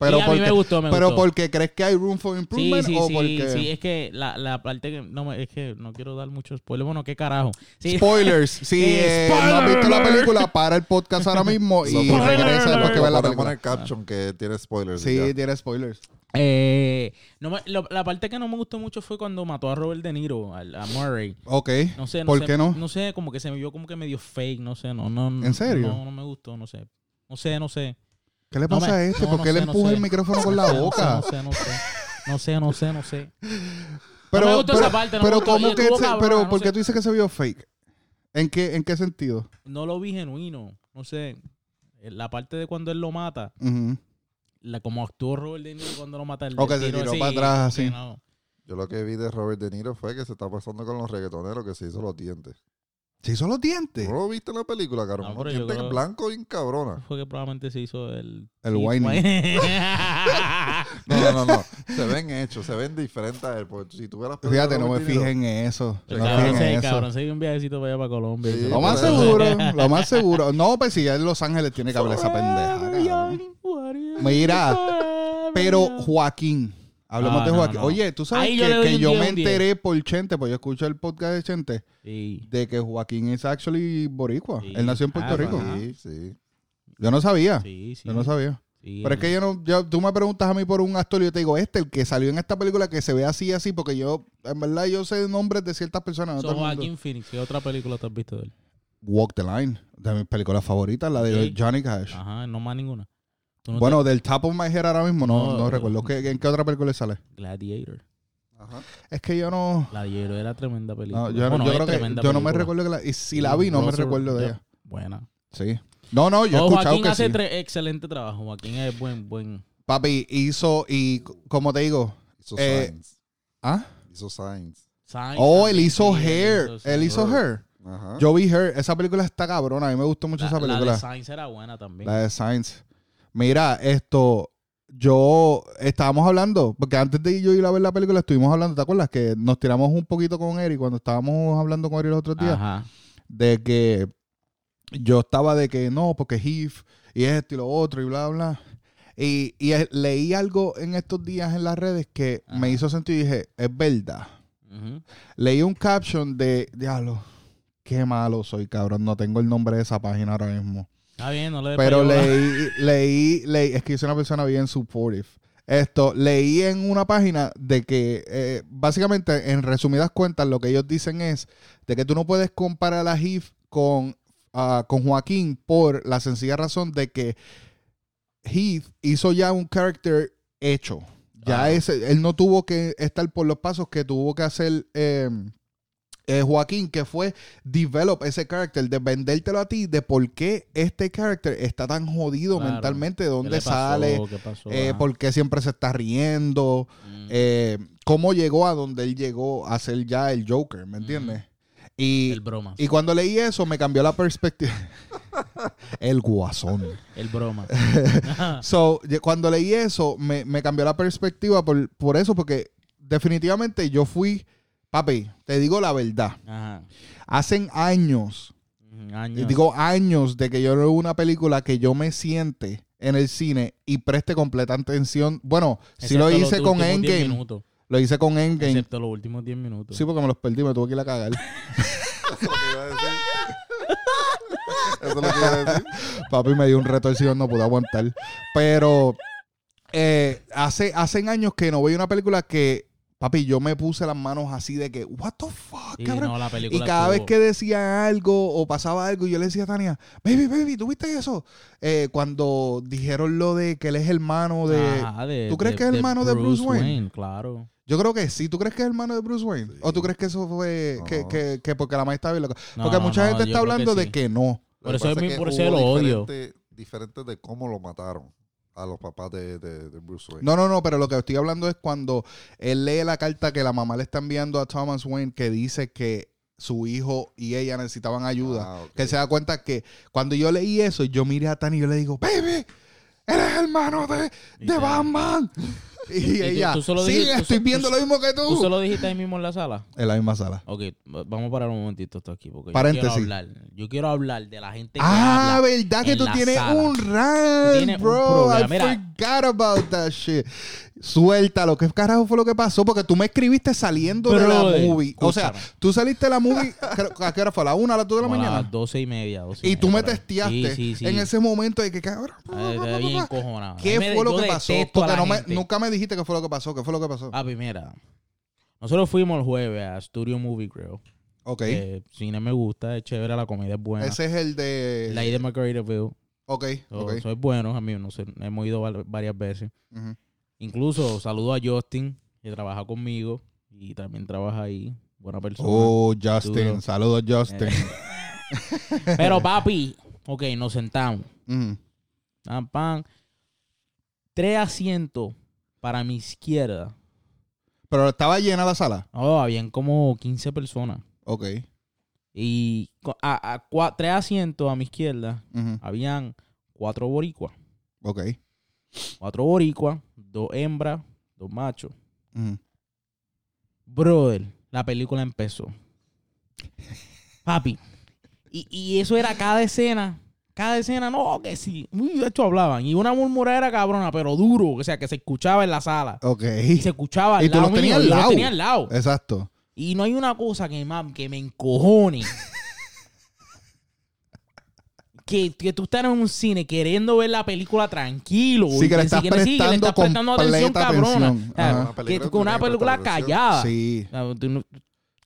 Pero, a mí porque, me gustó, me pero gustó. porque crees que hay room for improvement sí, o sí, porque... sí, es que la, la parte que no es que no quiero dar mucho spoiler, bueno, qué carajo. Sí, Spoilers. Si Eh, eh, no has visto la película, para el podcast ahora mismo y regresa después que veas la película. el caption que tiene spoilers. Sí, ya. tiene spoilers. Eh, no me- lo- la parte que no me gustó mucho fue cuando mató a Robert De Niro, a, Murray. Ok. No sé, no ¿Por sé, qué no? No sé, como que se me vio como que medio fake, no sé, no, no. ¿En serio? No, no me gustó, no sé. No sé, no sé. ¿Qué le No pasa me- a este? no, ¿Por no qué le sé, no empuja sé. el micrófono con la No boca? No sé, no sé. No sé, no sé, no sé. Pero, me gustó pero, esa parte, no pero me gustó. ¿cómo que pero no ¿por sé. qué tú dices que se vio fake? ¿En qué, en qué sentido? No lo vi genuino. No sé. Eh, La parte de cuando él lo mata, la, como actuó Robert De Niro cuando lo mata el O que se tiró así, para atrás, así. no. Yo lo que vi de Robert De Niro fue que se está pasando con los reggaetoneros que se hizo los dientes. ¿Se hizo los dientes? ¿No lo viste en la película, cabrón? No, Unos pero yo dientes creo- blancos bien cabrona. Fue que probablemente se hizo el... El whining. No, no, no, no. Se ven hechos, se ven diferentes a él. Porque si tú películas Fíjate, no me fijé en eso. El No me cabrón, fijé se, en el eso. cabrón se dio un viajecito para allá para Colombia. Sí, Lo más seguro, lo más seguro. No, pues si ya en Los Ángeles tiene que haber esa pendeja. cabrón. Mira, Pero Joaquín, hablemos de Joaquín. no. Oye, tú sabes Ahí que, yo 10, me un 10. enteré por Chente, pues yo escucho el podcast de Chente, Sí. de que Joaquín es actually boricua. Sí. Él nació en Puerto Ah, Rico. Sí, sí. Yo no sabía. Sí, sí. Yo no sabía. sí, Pero es que yo no, yo- tú me preguntas a mí por un actor y yo te digo, este, el que salió en esta película que se ve así, así, porque yo, en verdad, yo sé nombres de ciertas personas. So. Joaquín Phoenix, ¿qué otra película te has visto de él? Walk the Line, de mis películas favoritas, la de. Johnny Cash. Ajá, no más ninguna. ¿Tú no bueno, del top of my head ahora mismo no, No, no pero- recuerdo. ¿Qué- ¿En qué otra película sale? Gladiator. Ajá. Es que yo no... Gladiator era tremenda película. no, yo, no- Bueno, yo creo que yo no me recuerdo que la... Y si la vi, no me recuerdo de ella. Buena. Sí. No, no, yo he escuchado Joaquín que hace sí. tre- excelente trabajo. Joaquín es buen, buen. Papi, hizo, y como te digo, Hizo Eh, Signs. ¿ah? Hizo Signs. Signs Oh, él hizo sí, Hair. sí. Él hizo Hair. Ajá. Yo vi Hair. Esa película está cabrona. A mí me gustó mucho La, esa la película. de Signs era buena también. La de Science. Mira, esto, yo estábamos hablando, porque antes de yo ir a ver la película estuvimos hablando, ¿te acuerdas? Que nos tiramos un poquito con Eric cuando estábamos hablando con Eric los otros días, Ajá. de que yo estaba de que no, porque Heath y esto y lo otro y bla, bla. Y, y leí algo en estos días en las redes que Ajá. me hizo sentido y dije, es verdad. Leí un caption de, diablo, qué malo soy, cabrón, no tengo el nombre de esa página ahora mismo. Está bien, no le Pero leí, leí, leí, es que yo soy una persona bien supportive. Esto, leí en una página de que, eh, básicamente, en resumidas cuentas, lo que ellos dicen es de que tú no puedes comparar a Heath con, ah, con Joaquín por la sencilla razón de que Heath hizo ya un character hecho. Ya Ah. ese, él no tuvo que estar por los pasos que tuvo que hacer eh, eh, Joaquín, que fue develop ese character, de vendértelo a ti, de por qué este character está tan jodido Claro. mentalmente, de ¿Qué dónde pasó? sale, ¿Qué pasó? eh, por qué siempre se está riendo, Mm. eh, cómo llegó a donde él llegó a ser ya el Joker, ¿me entiendes? Y, el broma. y cuando leí eso me cambió la perspectiva. el guasón. El broma. So, cuando leí eso, me, me cambió la perspectiva por, por eso, porque definitivamente yo fui, papi, te digo la verdad, Ajá. hacen años, y Años. digo años de que yo no veo una película que yo me siente en el cine y preste completa atención. Bueno, si lo Excepto hice con últimos 10 Endgame, lo hice con Endgame. Excepto los últimos 10 minutos. Sí, porque me los perdí, me tuve que ir a cagar. Eso es lo que iba a decir. Eso es lo que iba a decir. Papi me dio un retorcido, no pude aguantar. Pero eh, hace, hacen años que no veía una película que, papi, yo me puse las manos así de que, what the fuck, Sí, cabrón. no, la y cada vez que decía algo o pasaba algo, yo le decía a Tania, baby, baby, ¿tú viste eso? Eh, cuando dijeron lo de que él es hermano de... Ajá, de- ¿Tú crees que es hermano de Bruce Wayne? Claro. Yo creo que sí. ¿Tú crees que es hermano de Bruce Wayne? Sí. ¿O tú crees que eso fue... Que, No. que, que porque la madre está bien loca? Porque no, mucha no, gente está que hablando de que no. Por eso es mi- que por eso lo odio. Diferente de cómo lo mataron a los papás de, de, de Bruce Wayne. No, no, no, pero lo que estoy hablando es cuando él lee la carta que la mamá le está enviando a Thomas Wayne que dice que su hijo y ella necesitaban ayuda. Ah. Que se da cuenta que cuando yo leí eso, yo miré a Tani y yo le digo, baby, eres hermano de, de Batman. Y, ella, tú solo sí, dijiste- tú estoy viendo lo mismo que ¿Tú tú. solo dijiste ahí mismo en la sala? En la misma sala. Ok, va- vamos a parar un momentito esto aquí. Porque Paréntesis. Yo quiero hablar, yo quiero hablar de la gente que Ah, habla. verdad que en tú la tienes sala. un rant, tienes bro. I Mira. forgot about that shit. Suéltalo. ¿Qué carajo fue lo que pasó? Porque tú me escribiste saliendo de la Brother, movie. O sea, tú saliste de la movie. ¿A qué hora fue? ¿A la una, a las dos de la Como a mañana? las doce y media. 12 Y tú me media, testeaste Sí, sí, sí. en ese momento de que, cabrón. Bien cojonado. ¿Qué A fue lo que pasó? a Porque no me- nunca me dijiste qué fue lo que pasó. ¿Qué fue lo que pasó? Papi, mira. Nosotros fuimos el jueves a Studio Movie Grill. ok. Eh, cine me gusta, es chévere, la comida es buena. Ese es el de. La de Margaritaville. Ok, So- ok. so es bueno, a mí no sé, hemos ido varias veces. Ujú. Incluso saludo a Justin, que trabaja conmigo y también trabaja ahí. Buena persona. Oh, Justin. Saludos, Justin. Eh. Pero papi, ok, nos sentamos. Pam, pam. tres asientos para mi izquierda. Pero estaba llena la sala. Oh, habían como 15 personas. Ok. Y a, a cua- tres asientos a mi izquierda habían cuatro boricuas. Ok. Cuatro boricuas, dos hembras, dos machos. Ujú. Brother, la película empezó. Papi. Y, y eso era cada escena. Cada escena, no, que sí. Uy, de hecho hablaban. Y una murmuradera cabrona, pero duro. O sea, que se escuchaba en la sala. Ok. Y se escuchaba al Y tú lado los tenías al yo los lado. tenía al lado. Exacto. Y no hay una cosa que, que me encojone. Que, que tú estás en un cine queriendo ver la película tranquilo. Sí, y que le estás que le estás prestando prestando atención cabrona. atención. O sea, Ajá. Una que película con una película callada. Sí. O sea, tú no-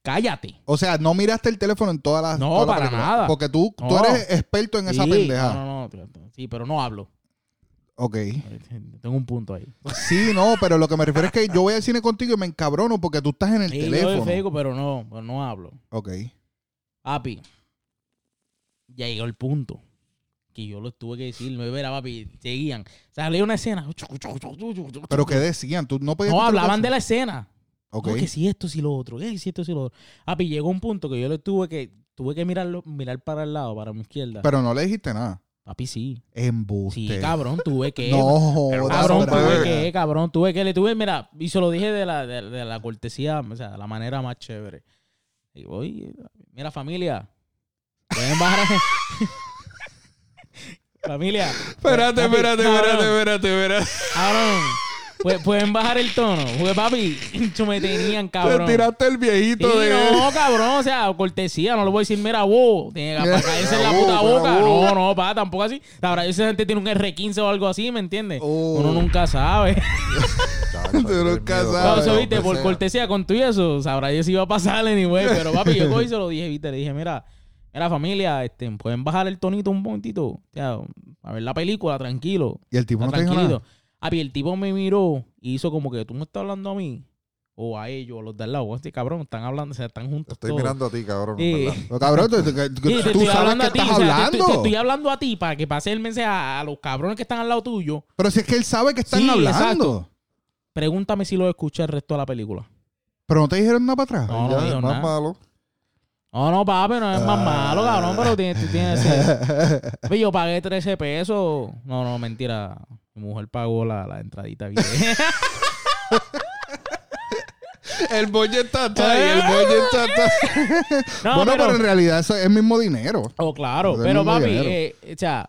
cállate. O sea, no miraste el teléfono en todas las. No, para nada. Porque tú, tú No. eres experto en esa pendeja. No, no, no. Sí, pero no hablo. Ok. Tengo un punto ahí. Sí, no, pero lo que me refiero es que yo voy al cine contigo y me encabrono porque tú estás en el Sí, yo teléfono. fego, pero no, pero no hablo. Ok. Papi, ya llegó el punto que yo lo tuve que decir. No era, papi, seguían. Salía una escena. Pero ¿qué decían? Tú no podías. Hablaban de la escena. Ok. No, que si esto, si lo otro. Que si esto, si lo otro. Papi, llegó un punto que yo le tuve que tuve que mirarlo, mirar para el lado, para mi izquierda. Pero no le dijiste nada. Papi, sí. Embuste. Sí, cabrón, tuve que. No, Cabrón, tuve que, cabrón, tuve que, le tuve, mira, y se lo dije de la, de, de la cortesía, o sea, de la manera más chévere. Y voy, mira, familia, pueden bajar. familia. Espérate, espérate, espérate, espérate, espérate. Cabrón, pu- pueden bajar el tono. Porque, papi, me tenían, cabrón. Te tiraste el Sí, viejito de. no, cabrón, o sea, cortesía, no le voy a decir, mira, vos, tiene que para caerse en la puta boca. No, no, pa, tampoco así. Ahora, esa gente tiene un R15 o algo así, ¿me entiendes? Oh. Uno nunca sabe. Tú nunca sabes. No, viste, por sea. cortesía con tú y eso, sabrá Dios si iba a pasar anyway. Pero papi, yo cogí y se lo dije, viste, le dije, mira, mira familia, este, pueden bajar el tonito un momentito, o sea, a ver la película, tranquilo. Y el tipo no te dijo tranquilito. nada. Papi, el tipo me miró y hizo como que tú me estás hablando a mí o a ellos, a los de al lado. Este cabrón, están hablando, o sea, están juntos estoy todos. mirando a ti, cabrón. Sí. Pero, cabrón, tú, tú- Sí, tú estoy sabes hablando que a ti, estás o sea, te- hablando. te, te estoy hablando a ti para que pase el mensaje a, a los cabrones que están al lado tuyo. Pero si es que él sabe que están Sí, hablando. exacto. Pregúntame si lo escuché el resto de la película. Pero no te dijeron nada para atrás. No, Ya, no es más nada. malo. No, no, papi, no es más Ah. malo, cabrón, pero tienes, tú tienes ese- Yo pagué 13 pesos. No, no, mentira. Mi mujer pagó la, la entradita. ¿viste? el bolle está ahí, el bolle está ahí. No, bueno, pero... pero, en realidad eso es el mismo dinero. Oh, claro. Pero, papi, eh, o sea,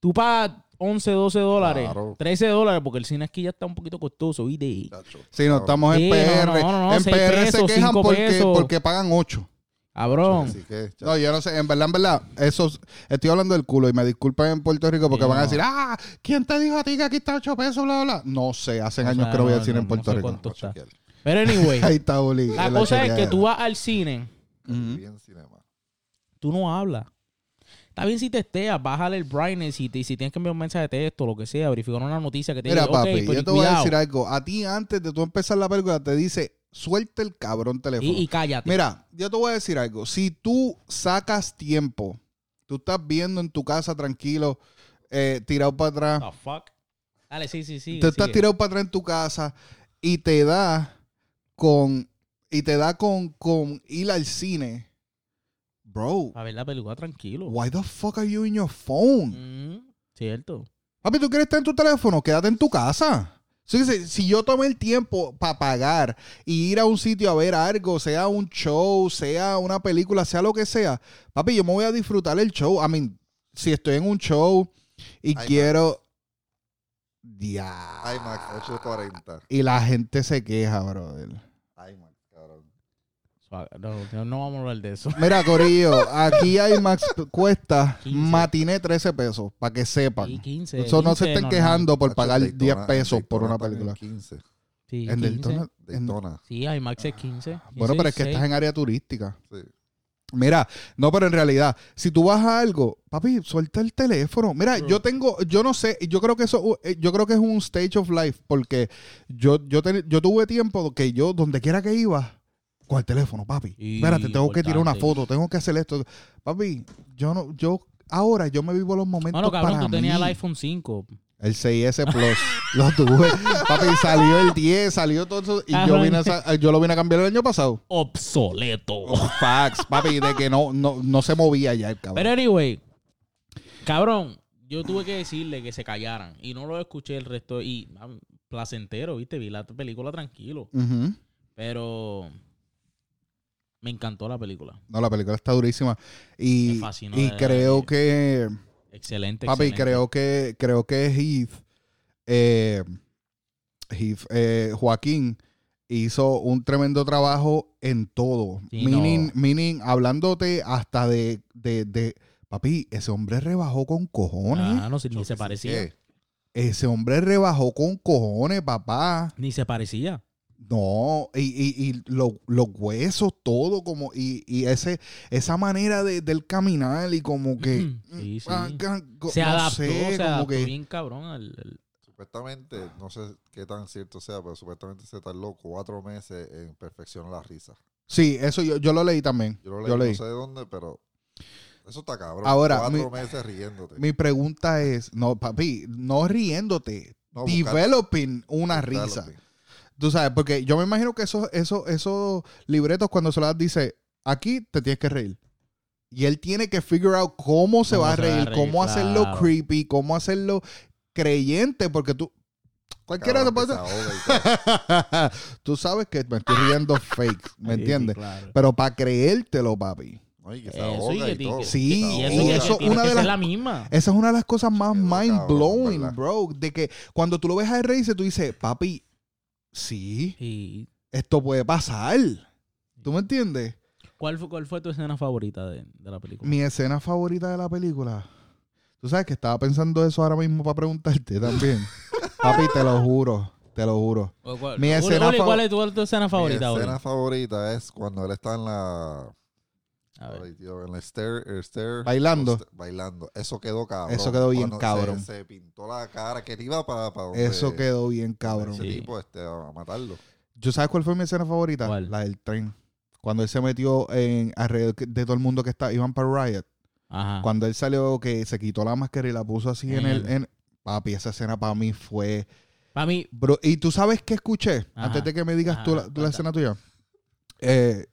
tú pagas 11, 12 dólares, Claro. 13 dólares, porque el cine aquí ya está un poquito costoso, ¿viste? Chacho. Si no estamos en Sí, PR. no, no, no, en seis PR se pesos, quejan cinco porque, pesos. porque pagan 8. Cabrón. Así que, chacho. No, yo no sé, en verdad, en verdad, eso, estoy hablando del culo y me disculpen en Puerto Rico porque Sí, van a no. decir, ah, ¿quién te dijo a ti que aquí está 8 pesos, bla, bla, bla? No sé, hace O años que no voy no, al cine no, en Puerto no sé Rico. cuánto está. Chequear. Pero, anyway, Ahí está Uli. la cosa es que tú vas al cine, Ujú. Bien cinema. tú no hablas. Está bien si testeas, bájale el brightness y, te- si tienes que enviar un mensaje de texto, lo que sea, verificar una noticia que te Mira, diga, papi, pero yo te voy a decir algo. A ti, antes de tú empezar la película, te dice, suelta el cabrón teléfono. y, y cállate. Mira, yo te voy a decir algo. Si tú sacas tiempo, tú estás viendo en tu casa tranquilo, eh, tirado para atrás, The fuck? Dale, sí, sí, sí. tú estás tirado para atrás en tu casa y te da con y te da con, con ir al cine, bro. A ver la película tranquilo. Why the fuck are you in your phone? Mm, cierto. Papi, ¿tú quieres estar en tu teléfono? Quédate en tu casa. Sí, sí, si yo tomé el tiempo para pagar y ir a un sitio a ver algo, sea un show, sea una película, sea lo que sea, papi, yo me voy a disfrutar el show. I mean, si estoy en un show y IMAX. quiero... Ya. IMAX 840. Y la gente se queja, brother. Suave, No, no, vamos a hablar de eso. Mira, Corillo, aquí IMAX cuesta 15. matiné 13 pesos, para que sepan. Y 15. Eso no se 15 estén normal. quejando por pagar en 10 Daytona- pesos en por una Daytona película. también 15. Sí, En 15. Daytona. en- Daytona. Sí, IMAX es 15. Bueno, pero es que estás en área turística. Sí. Mira, no, pero en realidad, si tú vas a algo, papi, suelta el teléfono. Mira, Bro. yo tengo, yo no sé, yo creo que eso, eh, yo creo que es un stage of life, porque yo, yo, ten- yo tuve tiempo que yo, donde quiera que iba, con el teléfono, papi. Y Espérate, tengo que tirar una foto, tengo que hacer esto. Papi, yo no, yo, ahora yo me vivo los momentos Bueno, cabrón, para tú tenías el iPhone 5. El 6S Plus. lo tuve. Papi, salió el 10, salió todo eso. Y yo, vine a sa- yo lo vine a cambiar el año pasado. Obsoleto. Fax, papi, de que no, no, no se movía ya el cabrón. Pero anyway, cabrón, yo tuve que decirle que se callaran y no lo escuché el resto y placentero, ¿viste? Vi la película tranquilo, pero me encantó la película. No, la película está durísima. Y, fascinó y creo de- que. Excelente, Papi, excelente. creo que creo que Heath, eh, Heath, eh, Joaquín hizo un tremendo trabajo en todo. Sí, meaning, no. meaning, hablándote hasta de, de, de- Papi, ese hombre rebajó con cojones. Ah, no, sé, ni se parecía. Ese hombre rebajó con cojones, papá. Ni se parecía. No, y, y, y lo- los huesos, todo como, y, y ese, esa manera de, del caminar y como que Sí, sí. ah, ah, go- Se no adaptó, sé, se como adaptó que- bien cabrón al... al- Supuestamente, no sé qué tan cierto sea, pero supuestamente se tardó cuatro meses en perfeccionar la risa. Sí, eso yo, yo lo leí también. Yo lo Yo leí, no sé de dónde, pero eso está cabrón. Ahora, cuatro mi- meses riéndote. Mi pregunta es, no, papi, no riéndote, No, buscar- developing una risa. Tú sabes, porque yo me imagino que esos, esos, esos libretos cuando se las dice, aquí te tienes que reír. Y él tiene que figure out cómo se Cómo va a se va a reír, cómo hacerlo creepy, cómo hacerlo creyente, porque tú... Cualquiera te puede... todo. tú sabes que me estoy riendo fake, ¿me entiendes? sí, claro. Pero para creértelo, papi. Que Eso, y que y todo. Sí, y eso, y una de las- la misma. Esa es una de las cosas más mind blowing, bro. De que cuando tú lo ves a reírse, tú dices, papi, sí, Y- esto puede pasar. ¿Tú me entiendes? ¿Cuál fue, ¿Cuál fue tu escena favorita de, de la película? Mi escena favorita de la película. Tú sabes que estaba pensando eso ahora mismo para preguntarte también. papi, te lo juro, te lo juro. ¿Cuál, cuál- mi escena fav- ¿cuál es tu, tu escena favorita? Mi escena favorita es cuando él está en la. A ver. Ay, Dios, en la stair, el stair- Bailando. bailando. Eso quedó cabrón. Eso quedó bien Cuando cabrón. Se, se pintó la cara que él iba para. donde- Eso quedó bien cabrón. Ese Sí. tipo este, a matarlo. ¿Yo sabes cuál fue mi escena favorita? ¿Cuál? La del tren. Cuando él se metió en alrededor de todo el mundo que está, iban para Riot. Ajá. Cuando él salió, que se quitó la máscara y la puso así en el... Mm. En, papi, esa escena para mí fue... Para mí, Bro, y tú sabes qué escuché, Ajá. antes de que me digas Ajá, tú la, tú la escena tuya. Eh,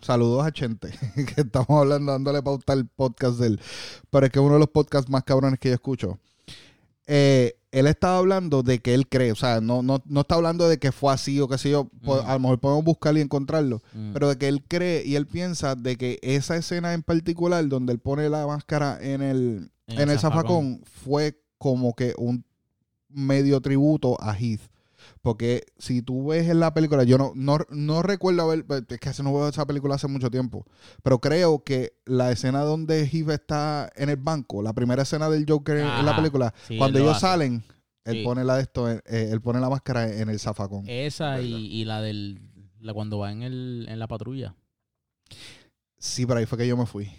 saludos a Chente, que estamos hablando, dándole pauta al podcast de él. Pero es que es uno de los podcasts más cabrones que yo escucho. Eh, él estaba hablando de que él cree, o sea, no, no, no está hablando de que fue así o qué sé yo, Mm. a lo mejor podemos buscarlo y encontrarlo, mm, pero de que él cree y él piensa de que esa escena en particular, donde él pone la máscara en el, en el zafacón fue como que un medio tributo a Heath. Porque si tú ves en la película, yo no, no, no recuerdo haber, es que no veo esa película hace mucho tiempo, pero creo que la escena donde Heath está en el banco, la primera escena del Joker en- en la película, sí, cuando ellos hace. salen, él Sí. pone la de esto, eh, él pone la máscara en el zafacón. Esa y, y la del. La cuando va en, el, en la patrulla. Sí, pero ahí fue que yo me fui.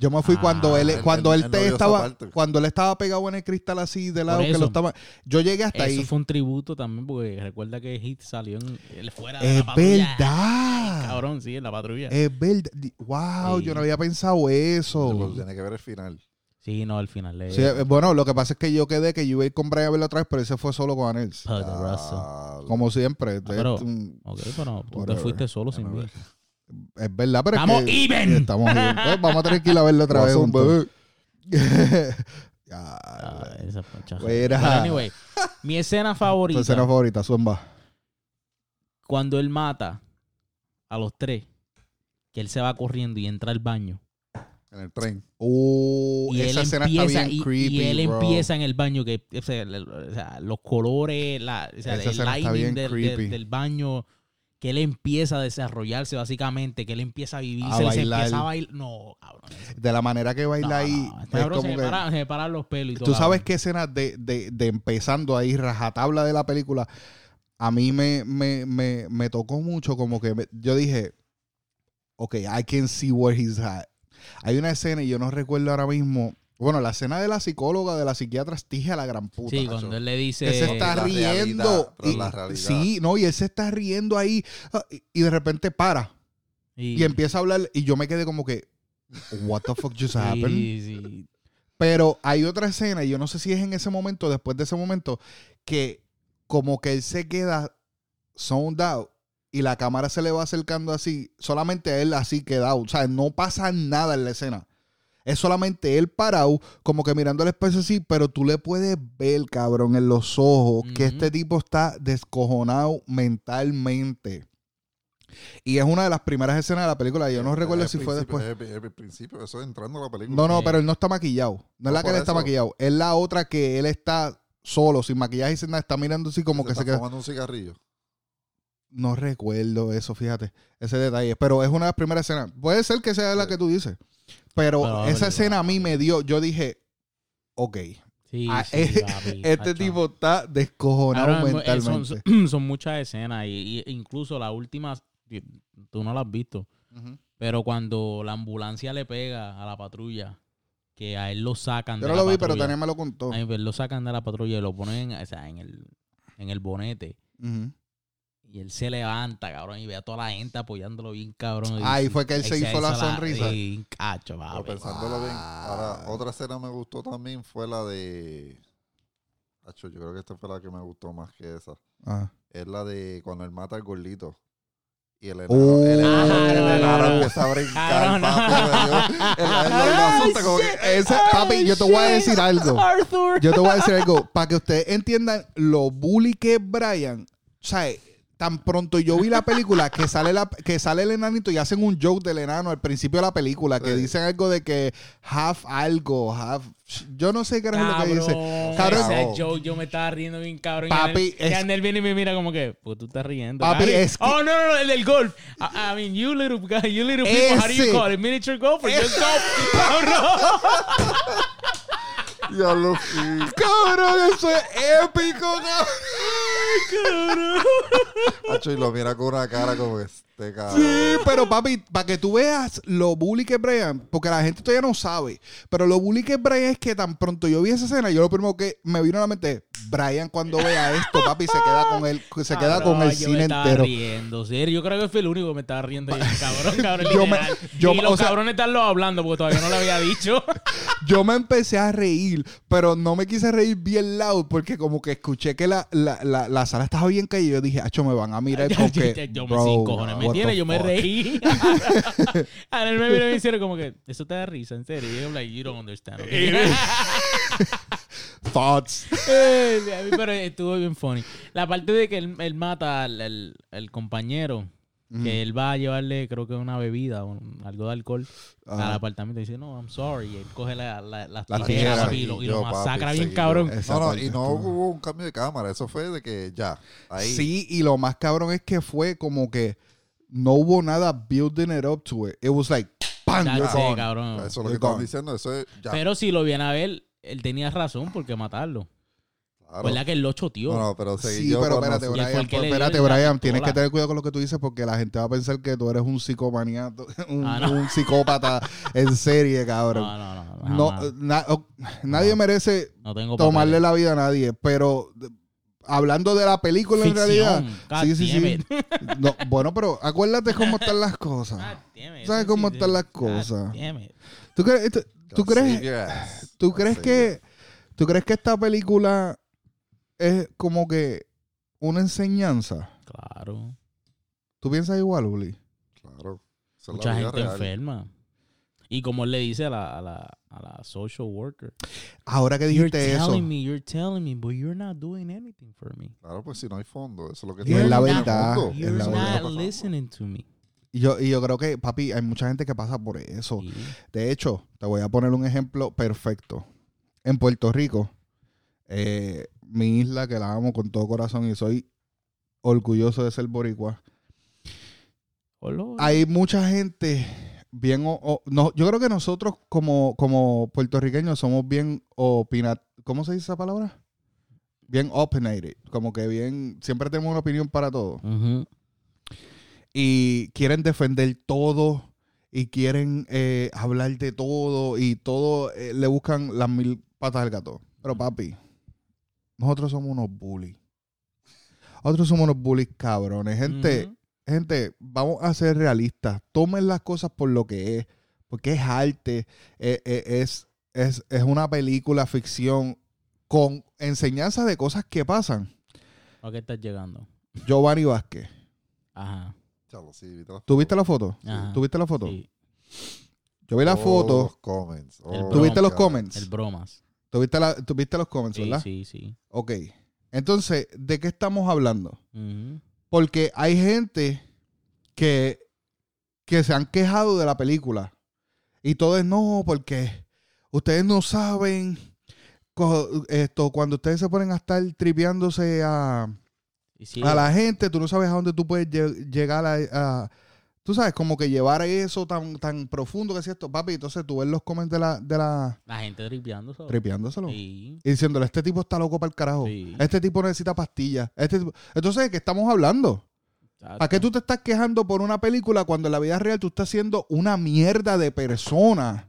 Yo me fui Ah, cuando él, él- cuando él- te estaba, cuando él estaba pegado en el cristal así de lado que eso. lo estaba. Yo llegué hasta Eso ahí. fue un tributo también, porque recuerda que Hit salió en, él fuera de Es la patrulla. verdad. Cabrón, sí, en la patrulla. Es verdad. Wow, Sí. yo no había pensado eso. Pues tiene que ver el final. Sí, no, al final le. Sí, bueno, lo que pasa es que yo quedé que yo iba a ir con Brian a verlo otra vez, pero ese fue solo con Anels. Ah, Como siempre. Ah, pero- Es un- Ok, pero tú te fuiste solo sin mí. Es verdad, pero ¡Estamos es que, even! Estamos even. Pues vamos a tener que ir a verlo otra vez. un bebé. Ya, Ah, esa. Mira. Anyway, mi escena tu favorita, escena favorita, Zumba. cuando él mata a los tres, que él se va corriendo y entra al baño. En el tren. Uh, y él esa escena está empieza, bien y, creepy. y él bro. empieza en el baño, que o sea, los colores, la, o sea, Esa el escena está lighting bien del, creepy. del- del baño, que él empieza a desarrollarse básicamente, que él empieza a vivir, A se, empieza a bailar. No, cabrón. De la manera que baila No, ahí. no, este es cabrón se, como que- se paran los pelos y todo. Tú sabes qué escena de, de, de empezando ahí, rajatabla de la película, a mí me, me, me, me tocó mucho como que yo dije, ok, I can see where he's at. Hay una escena y yo no recuerdo ahora mismo, bueno, la escena de la psicóloga, de la psiquiatra, tije a la gran puta. Sí, cuando él le dice. que se está La riendo. realidad, pero y- la realidad. sí, no, y él se está riendo ahí ah, y, de repente para y, y empieza a hablar y yo me quedé como que, what the fuck just happened? sí, sí. Pero hay otra escena, y yo no sé si es en ese momento, después de ese momento, que como que él se queda sound out y la cámara se le va acercando así, solamente él así quedado. O sea, no pasa nada en la escena. Es solamente él parado, como que mirando al espejo así, pero tú le puedes ver, cabrón, en los ojos que este tipo está descojonado mentalmente. Y es una de las primeras escenas de la película. Yo no recuerdo si el fue después. Es el, es el principio, eso es entrando a la película. No, no, pero él no está maquillado. No es la que él está eso. maquillado. Es la otra que él está solo, sin maquillaje y sin nada. Está mirando así como que se está queda. fumando un cigarrillo. No recuerdo eso, fíjate, ese detalle. Pero es una de las primeras escenas. Puede ser que sea la que tú dices. Pero Pero, esa pero, escena a mí me dio, yo dije, ok, Sí, Ah, sí, eh, papi, este tacho. tipo está descojonado Ahora, eh, son, mentalmente. son- muchas escenas y, y incluso la última, tú no la has visto, pero cuando la ambulancia le pega a la patrulla, que a él lo sacan Yo de no la lo vi, pero patrulla. Tania me lo contó. A él lo sacan de la patrulla y lo ponen o sea, en, el, en el bonete. Ujú. Y él se levanta, cabrón, y ve a toda la gente apoyándolo bien, cabrón. y Ahí fue que él se ahí hizo la sonrisa. sí, cacho, Pero papi. pensándolo bien, Ah. ahora otra escena me gustó también fue la de. Acho, yo creo que esta fue la que me gustó más que esa. Ah. Es la de cuando él mata al gordito. Y el enano, Oh. el enano, Ah, el no, enano no, no. empieza a brincar, no. papi, me dio- el- el- el asunto como que- Ese, papi, yo te voy a decir algo. Arthur. Yo te voy a decir algo. Para que ustedes entiendan lo bully que es Brian. O sea, tan pronto yo vi la película que sale, la, que sale el enanito y hacen un joke del enano al principio de la película. Que Sí. dicen algo de que half algo, half. Yo no sé qué es lo que dice. Cabrón, Cabrón. ese joke, yo me estaba riendo bien cabrón. Papi, y Anel, viene y me mira como que, pues tú estás riendo. Papi, es que- Oh, no, no, no, el del golf. I, I mean, you little guy, you little people, how do you call it? Miniature golf or just golf? Cabrón. Ya lo sí. Cabrón, eso es épico, cabrón. Acho, y lo mira con una cara como que este cabrón. Sí, pero papi, para que tú veas lo bully que es Brian, porque la gente todavía no sabe, pero lo bully que es Brian es que tan pronto yo vi esa escena, yo lo primero que me vino a la mente, Brian cuando vea esto, papi, se queda con el, se queda con el yo cine me estaba entero. riendo, serio. Yo creo que fue el único que me estaba riendo. Yo, cabrón, cabrón, Yo me- literal. yo y los o sea- cabrones están lo hablando porque todavía no lo había dicho. Yo me empecé a reír, pero no me quise reír bien loud porque como que escuché que la, la, la, la sala estaba bien caída y yo dije, acho, me van a mirar yo, como yo- me bro, sin cojones, ¿me Yo me fuck?" reí. Ahora él me miró y me hicieron como que, eso te da risa, en serio. Y yo, like, you don't understand. okay? Thoughts. Eh, a mí, Pero estuvo bien funny. La parte de que él, él mata al, al- al compañero, que él va a llevarle, creo que una bebida o algo de alcohol al Ah. apartamento y dice, no, I'm sorry. Y él coge la, la, las La tijeras tijera. y lo, y lo Yo, papi, masacra bien seguido. cabrón. No, no, y no hubo un cambio de cámara. Eso fue de que ya. Ahí. Sí, y lo más cabrón es que fue como que no hubo nada building it up to it. It was like, ¡pam! Ya you're cabrón. Eso es lo You're que estaban gone. diciendo. Eso es ya. Pero si lo viene a ver, él tenía razón por qué matarlo. Claro. ¿Verdad que él lo choteó? No, no, pero seguí Sí, yo pero espérate, Brian, le dio espérate, Brian, tienes que tener cuidado con lo que tú dices porque la gente va a pensar que tú eres un psicomaniato, un, Ah, no. un psicópata en serie, cabrón. no, no, no. No, jamás. na- o- nadie No. merece No tengo tomarle la vida a nadie, pero de- hablando de la película en realidad. God sí, sí, sí. no, bueno, pero acuérdate cómo están las cosas. God. ¿Sabes cómo sí, están las cosas? ¿Tú crees, tú crees, tú crees que, tú crees que esta película es como que una enseñanza? Claro. ¿Tú piensas igual, Uli? Claro. Mucha gente real. enferma. Y como él le dice a la, a la, a la social worker. Ahora que You're dijiste eso, telling me, you're telling me, but you're not doing anything for me. Claro, pues si no hay fondo, eso es lo que Y es la verdad, You're la verdad. not listening to me. y yo, y yo creo que, papi, hay mucha gente que pasa por eso. Sí. De hecho, te voy a poner un ejemplo perfecto. En Puerto Rico, eh, mi isla que la amo con todo corazón y soy orgulloso de ser boricua. Hola. Hay mucha gente bien o- o- no, yo creo que nosotros como, como puertorriqueños somos bien opinat ¿cómo se dice esa palabra? Bien opinionated, como que bien siempre tenemos una opinión para todo y quieren defender todo y quieren eh, hablar de todo y todo eh, le buscan las mil patas al gato. Pero papi, nosotros somos unos bullies. Nosotros somos unos bullies cabrones. Gente. Gente, vamos a ser realistas. Tomen las cosas por lo que es. Porque es arte, eh, eh, es, es, es una película ficción con enseñanzas de cosas que pasan. ¿A qué estás llegando? Giovanni Vázquez. Ajá. Chalo, sí, viste la ¿Tú viste la foto? Ajá. ¿Tú viste la foto? Sí, Yo vi la foto. los comments. Oh, ¿Tú viste los comments? el bromas. ¿Tú viste, la, tú viste los comments, Sí, verdad? sí, sí. Ok. Entonces, ¿de qué estamos hablando? Ujú. Porque hay gente que, que se han quejado de la película. Y todo es no, porque ustedes no saben esto, cuando ustedes se ponen a estar tripeándose a, sí, a la gente, tú no sabes a dónde tú puedes lle- llegar a, a- Tú sabes, como que llevar eso tan, tan profundo que es esto, papi. Entonces tú ves los comments de la, de la la gente tripeando. ¿sabes? tripeándoselo. Sí. Y diciéndole, este tipo está loco para el carajo. Sí. Este tipo necesita pastillas. Este tipo- Entonces, ¿de qué estamos hablando? ¿Para qué tú te estás quejando por una película cuando en la vida real tú estás siendo una mierda de persona?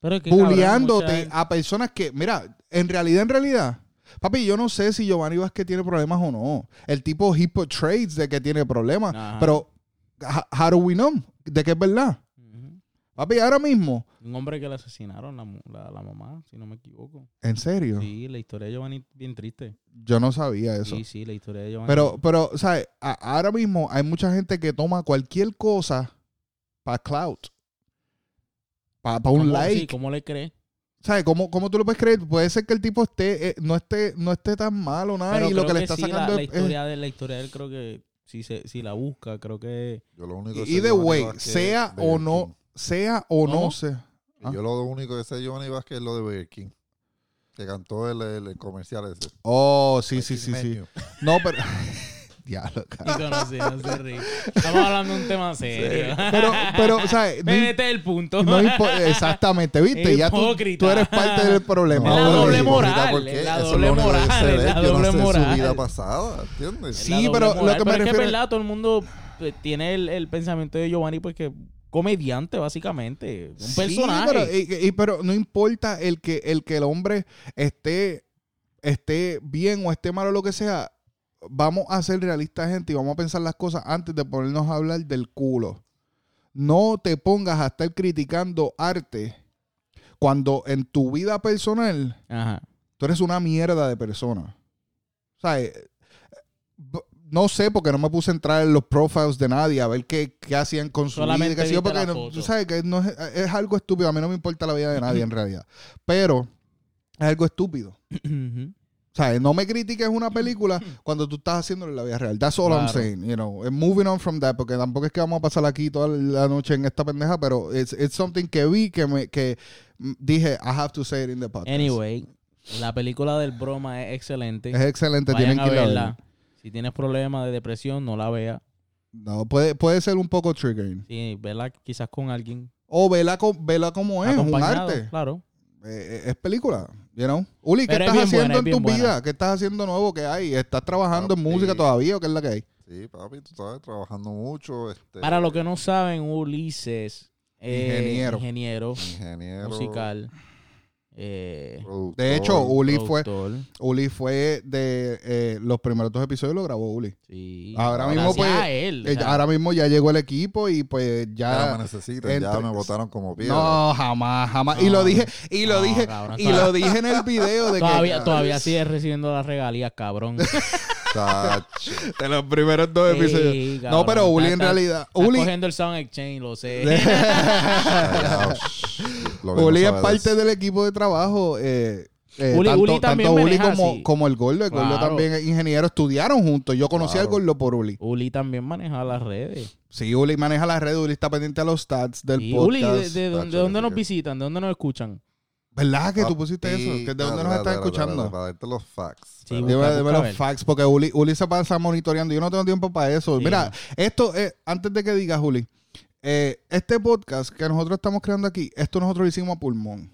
Pero es que, cabrón, Bulleándote mucha gente- a personas que, mira, en realidad, en realidad, papi, yo no sé si Giovanni Vázquez tiene problemas o no. El tipo he portrays de que tiene problemas, Ajá. pero how do we know de que es verdad? Papi, ahora mismo, Un hombre que le asesinaron la, la, la mamá, si no me equivoco. en serio, Sí, la historia de Giovanni bien triste. yo no sabía eso. Sí, sí, la historia de Giovanni. Pero, pero, ¿sabes? A- ahora mismo hay mucha gente que toma cualquier cosa para clout. Para un ¿Cómo- like. Sí, ¿cómo le crees? ¿Sabes? ¿Cómo, ¿Cómo tú lo puedes creer? Puede ser que el tipo esté, eh, no esté, no esté tan malo nada Pero y lo que le está sí, sacando la, es- historia de la historia de él creo que si se si la busca, creo que Yo lo único que Y de way, sea o no, sea o no, ¿Cómo? sea. Y Ah. Yo lo único que sé de Giovanni Vázquez es lo de Burger King. Que cantó el, el- el comercial ese. Oh, sí, sí, King sí, sí. Menu. No, pero. Diablo, y cabrón. conoce, no se ríe. Estamos hablando de un tema serio. Pero, pero, ¿sabes? No, Vete el punto. no exactamente, ¿viste? Ya tú, eres parte del problema. La doble moral, la doble moral, la doble moral. su vida pasada, ¿entiendes? Sí, pero lo que me Pero es que es verdad, todo el mundo eh, tiene el, el pensamiento de Giovanni porque comediante básicamente, un Sí, personaje. pero, y- y- pero no importa el que, el que el hombre esté, esté bien o esté malo o lo que sea. Vamos a ser realistas, gente, y vamos a pensar las cosas antes de ponernos a hablar del culo. No te pongas a estar criticando arte cuando en tu vida personal Ajá. tú eres una mierda de persona. O sea, eh, b- no sé porque no me puse a entrar en los profiles de nadie a ver qué, qué hacían con su Solamente vida. yo, porque no- tú sabes que no es, es algo estúpido. A mí no me importa la vida de nadie en realidad. Pero es algo estúpido. O sea, no me critiques una película cuando tú estás haciéndolo en la vida real. That's all I'm saying, you know. And moving on from that, porque tampoco es que vamos a pasar aquí toda la noche en esta pendeja, pero it's, it's something que vi que me que dije, I have to say it in the podcast. Anyway, la película del broma es excelente. Es excelente, Vayan tienen a que verla. verla. Si tienes problemas de depresión, no la veas. No, puede, puede ser un poco triggering. Sí, vela quizás con alguien. O vela como es, un arte. Claro. Eh, es película, you know. Uli, ¿qué Pero es estás bien haciendo buena, es en tu bien buena. vida? ¿Qué estás haciendo nuevo que hay? ¿Estás trabajando en Papi. música todavía o qué es la que hay? Sí, papi, tú sabes, trabajando mucho. Este, Para los que no saben, Ulises es Ingeniero. ingeniero ingeniero, musical. Eh, De hecho, Uli fue. Uli fue de eh, los primeros dos episodios lo grabó Uli. Sí. Ahora mismo, pues, él. Eh, ahora mismo ya llegó el equipo y pues ya ya. me necesitan, ya me votaron como piedra. No, jamás, jamás. Y No. lo dije, y lo No, dije, cabrón, y todavía- lo dije en el video de todavía, que. todavía sigue recibiendo las regalías, cabrón. De los primeros dos Sí, episodios. cabrón, no, pero Uli está- en realidad. Está Uli, cogiendo el Sound Exchange, lo sé. Callao, shh. Lo que no Uli es parte es- del equipo de trabajo. Eh, eh, Uli- tanto, Uli también tanto Uli como, así. como el Gordo. El Gordo Claro. también es ingeniero. Estudiaron juntos. Yo conocí al Claro. Gordo por Uli. Uli también maneja las redes. Sí, Uli maneja las redes. Uli está pendiente a los stats del Y Uli, podcast. ¿de, de, dónde- Tacho, de dónde nos visitan? ¿De dónde nos escuchan? ¿Verdad que tú pusiste eso? ¿Que ¿De dónde nos estás escuchando? Para darte los facts. Sí, busca, Dime, busca los facts, porque Uli, Uli se pasa monitoreando. Yo no tengo tiempo para eso. Sí, Mira, esto, es antes de que digas, Juli, eh, este podcast que nosotros estamos creando aquí, esto nosotros lo hicimos a pulmón.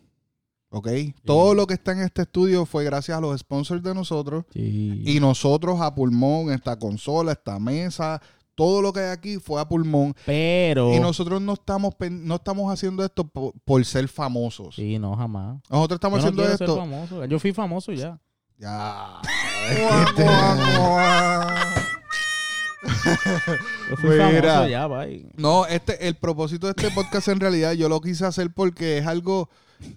¿Ok? Todo lo que está en este estudio fue gracias a los sponsors de nosotros. Sí. Y nosotros a pulmón, esta consola, esta mesa, todo lo que hay aquí fue a pulmón. Pero. Y nosotros no estamos, no estamos haciendo esto por, por ser famosos. Sí, no, jamás. Nosotros estamos Yo no haciendo ser esto. famoso. Yo fui famoso ya. Ya. Yo fui Mira. famoso ya, bye. No, este, el propósito de este podcast en realidad yo lo quise hacer porque es algo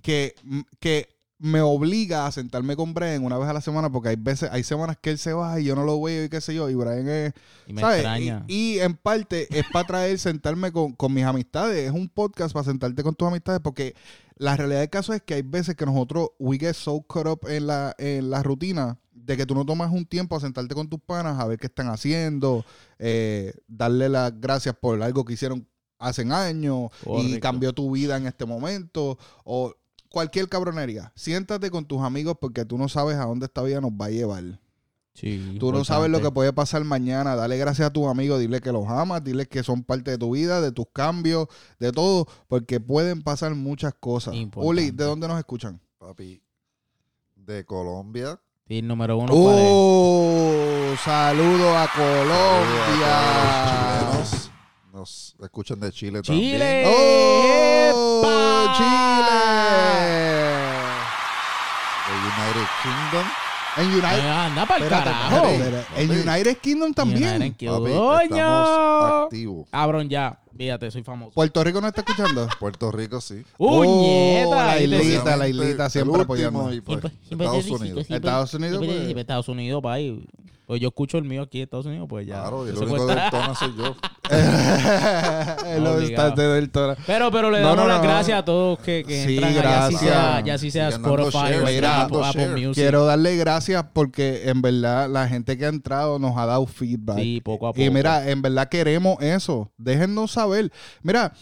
que, que me obliga a sentarme con Brian una vez a la semana porque hay veces, hay semanas que él se va y yo no lo veo y qué sé yo, y Brian es, Y me ¿sabes? extraña. Y, y en parte es para traer, sentarme con, con mis amistades, es un podcast para sentarte con tus amistades porque la realidad del caso es que hay veces que nosotros, we get so caught up en la, en la rutina de que tú no tomas un tiempo a sentarte con tus panas a ver qué están haciendo, eh, darle las gracias por algo que hicieron hace años y Correcto. cambió tu vida en este momento o cualquier cabronería. Siéntate con tus amigos porque tú no sabes a dónde esta vida nos va a llevar. Sí, Tú no sabes lo que puede pasar mañana. Dale gracias a tus amigos, dile que los amas, dile que son parte de tu vida, de tus cambios, de todo, porque pueden pasar muchas cosas. Importante. Uli, ¿de dónde nos escuchan? Papi, de Colombia. El número uno. ¡Oh! Saludo a Colombia. Chilenos. Nos escuchan de Chile, ¡Chile! ¡Oh! ¡Epa! ¡Chile! también. De United Kingdom. En United, Eh, Anda para el carajo. en United Kingdom también. United Kingdom. Papi, ¡Coño! estamos activos. Cabrón, ya. Fíjate, soy famoso. Puerto Rico no está escuchando. Puerto Rico, sí. ¡Uñeta! Oh, la islita, la islita siempre apoyando. y, pues, Siempre- siempre Estados Unidos. siempre- Estados Unidos, pues. Estados Unidos, pa' ahí. Pues yo escucho el mío aquí en Estados Unidos, pues ya. Claro, y el Eso único del tono soy yo. Del. Pero, pero le damos no, las no. gracias a todos que, que Sí, entran allá, sea, gracias. ya así sea Sigan dando Spotify share, o Apple, Apple. Music. Quiero darle gracias porque en verdad la gente que ha entrado nos ha dado feedback. Sí, poco a poco. Y mira, en verdad queremos eso. Déjennos saber. Mira,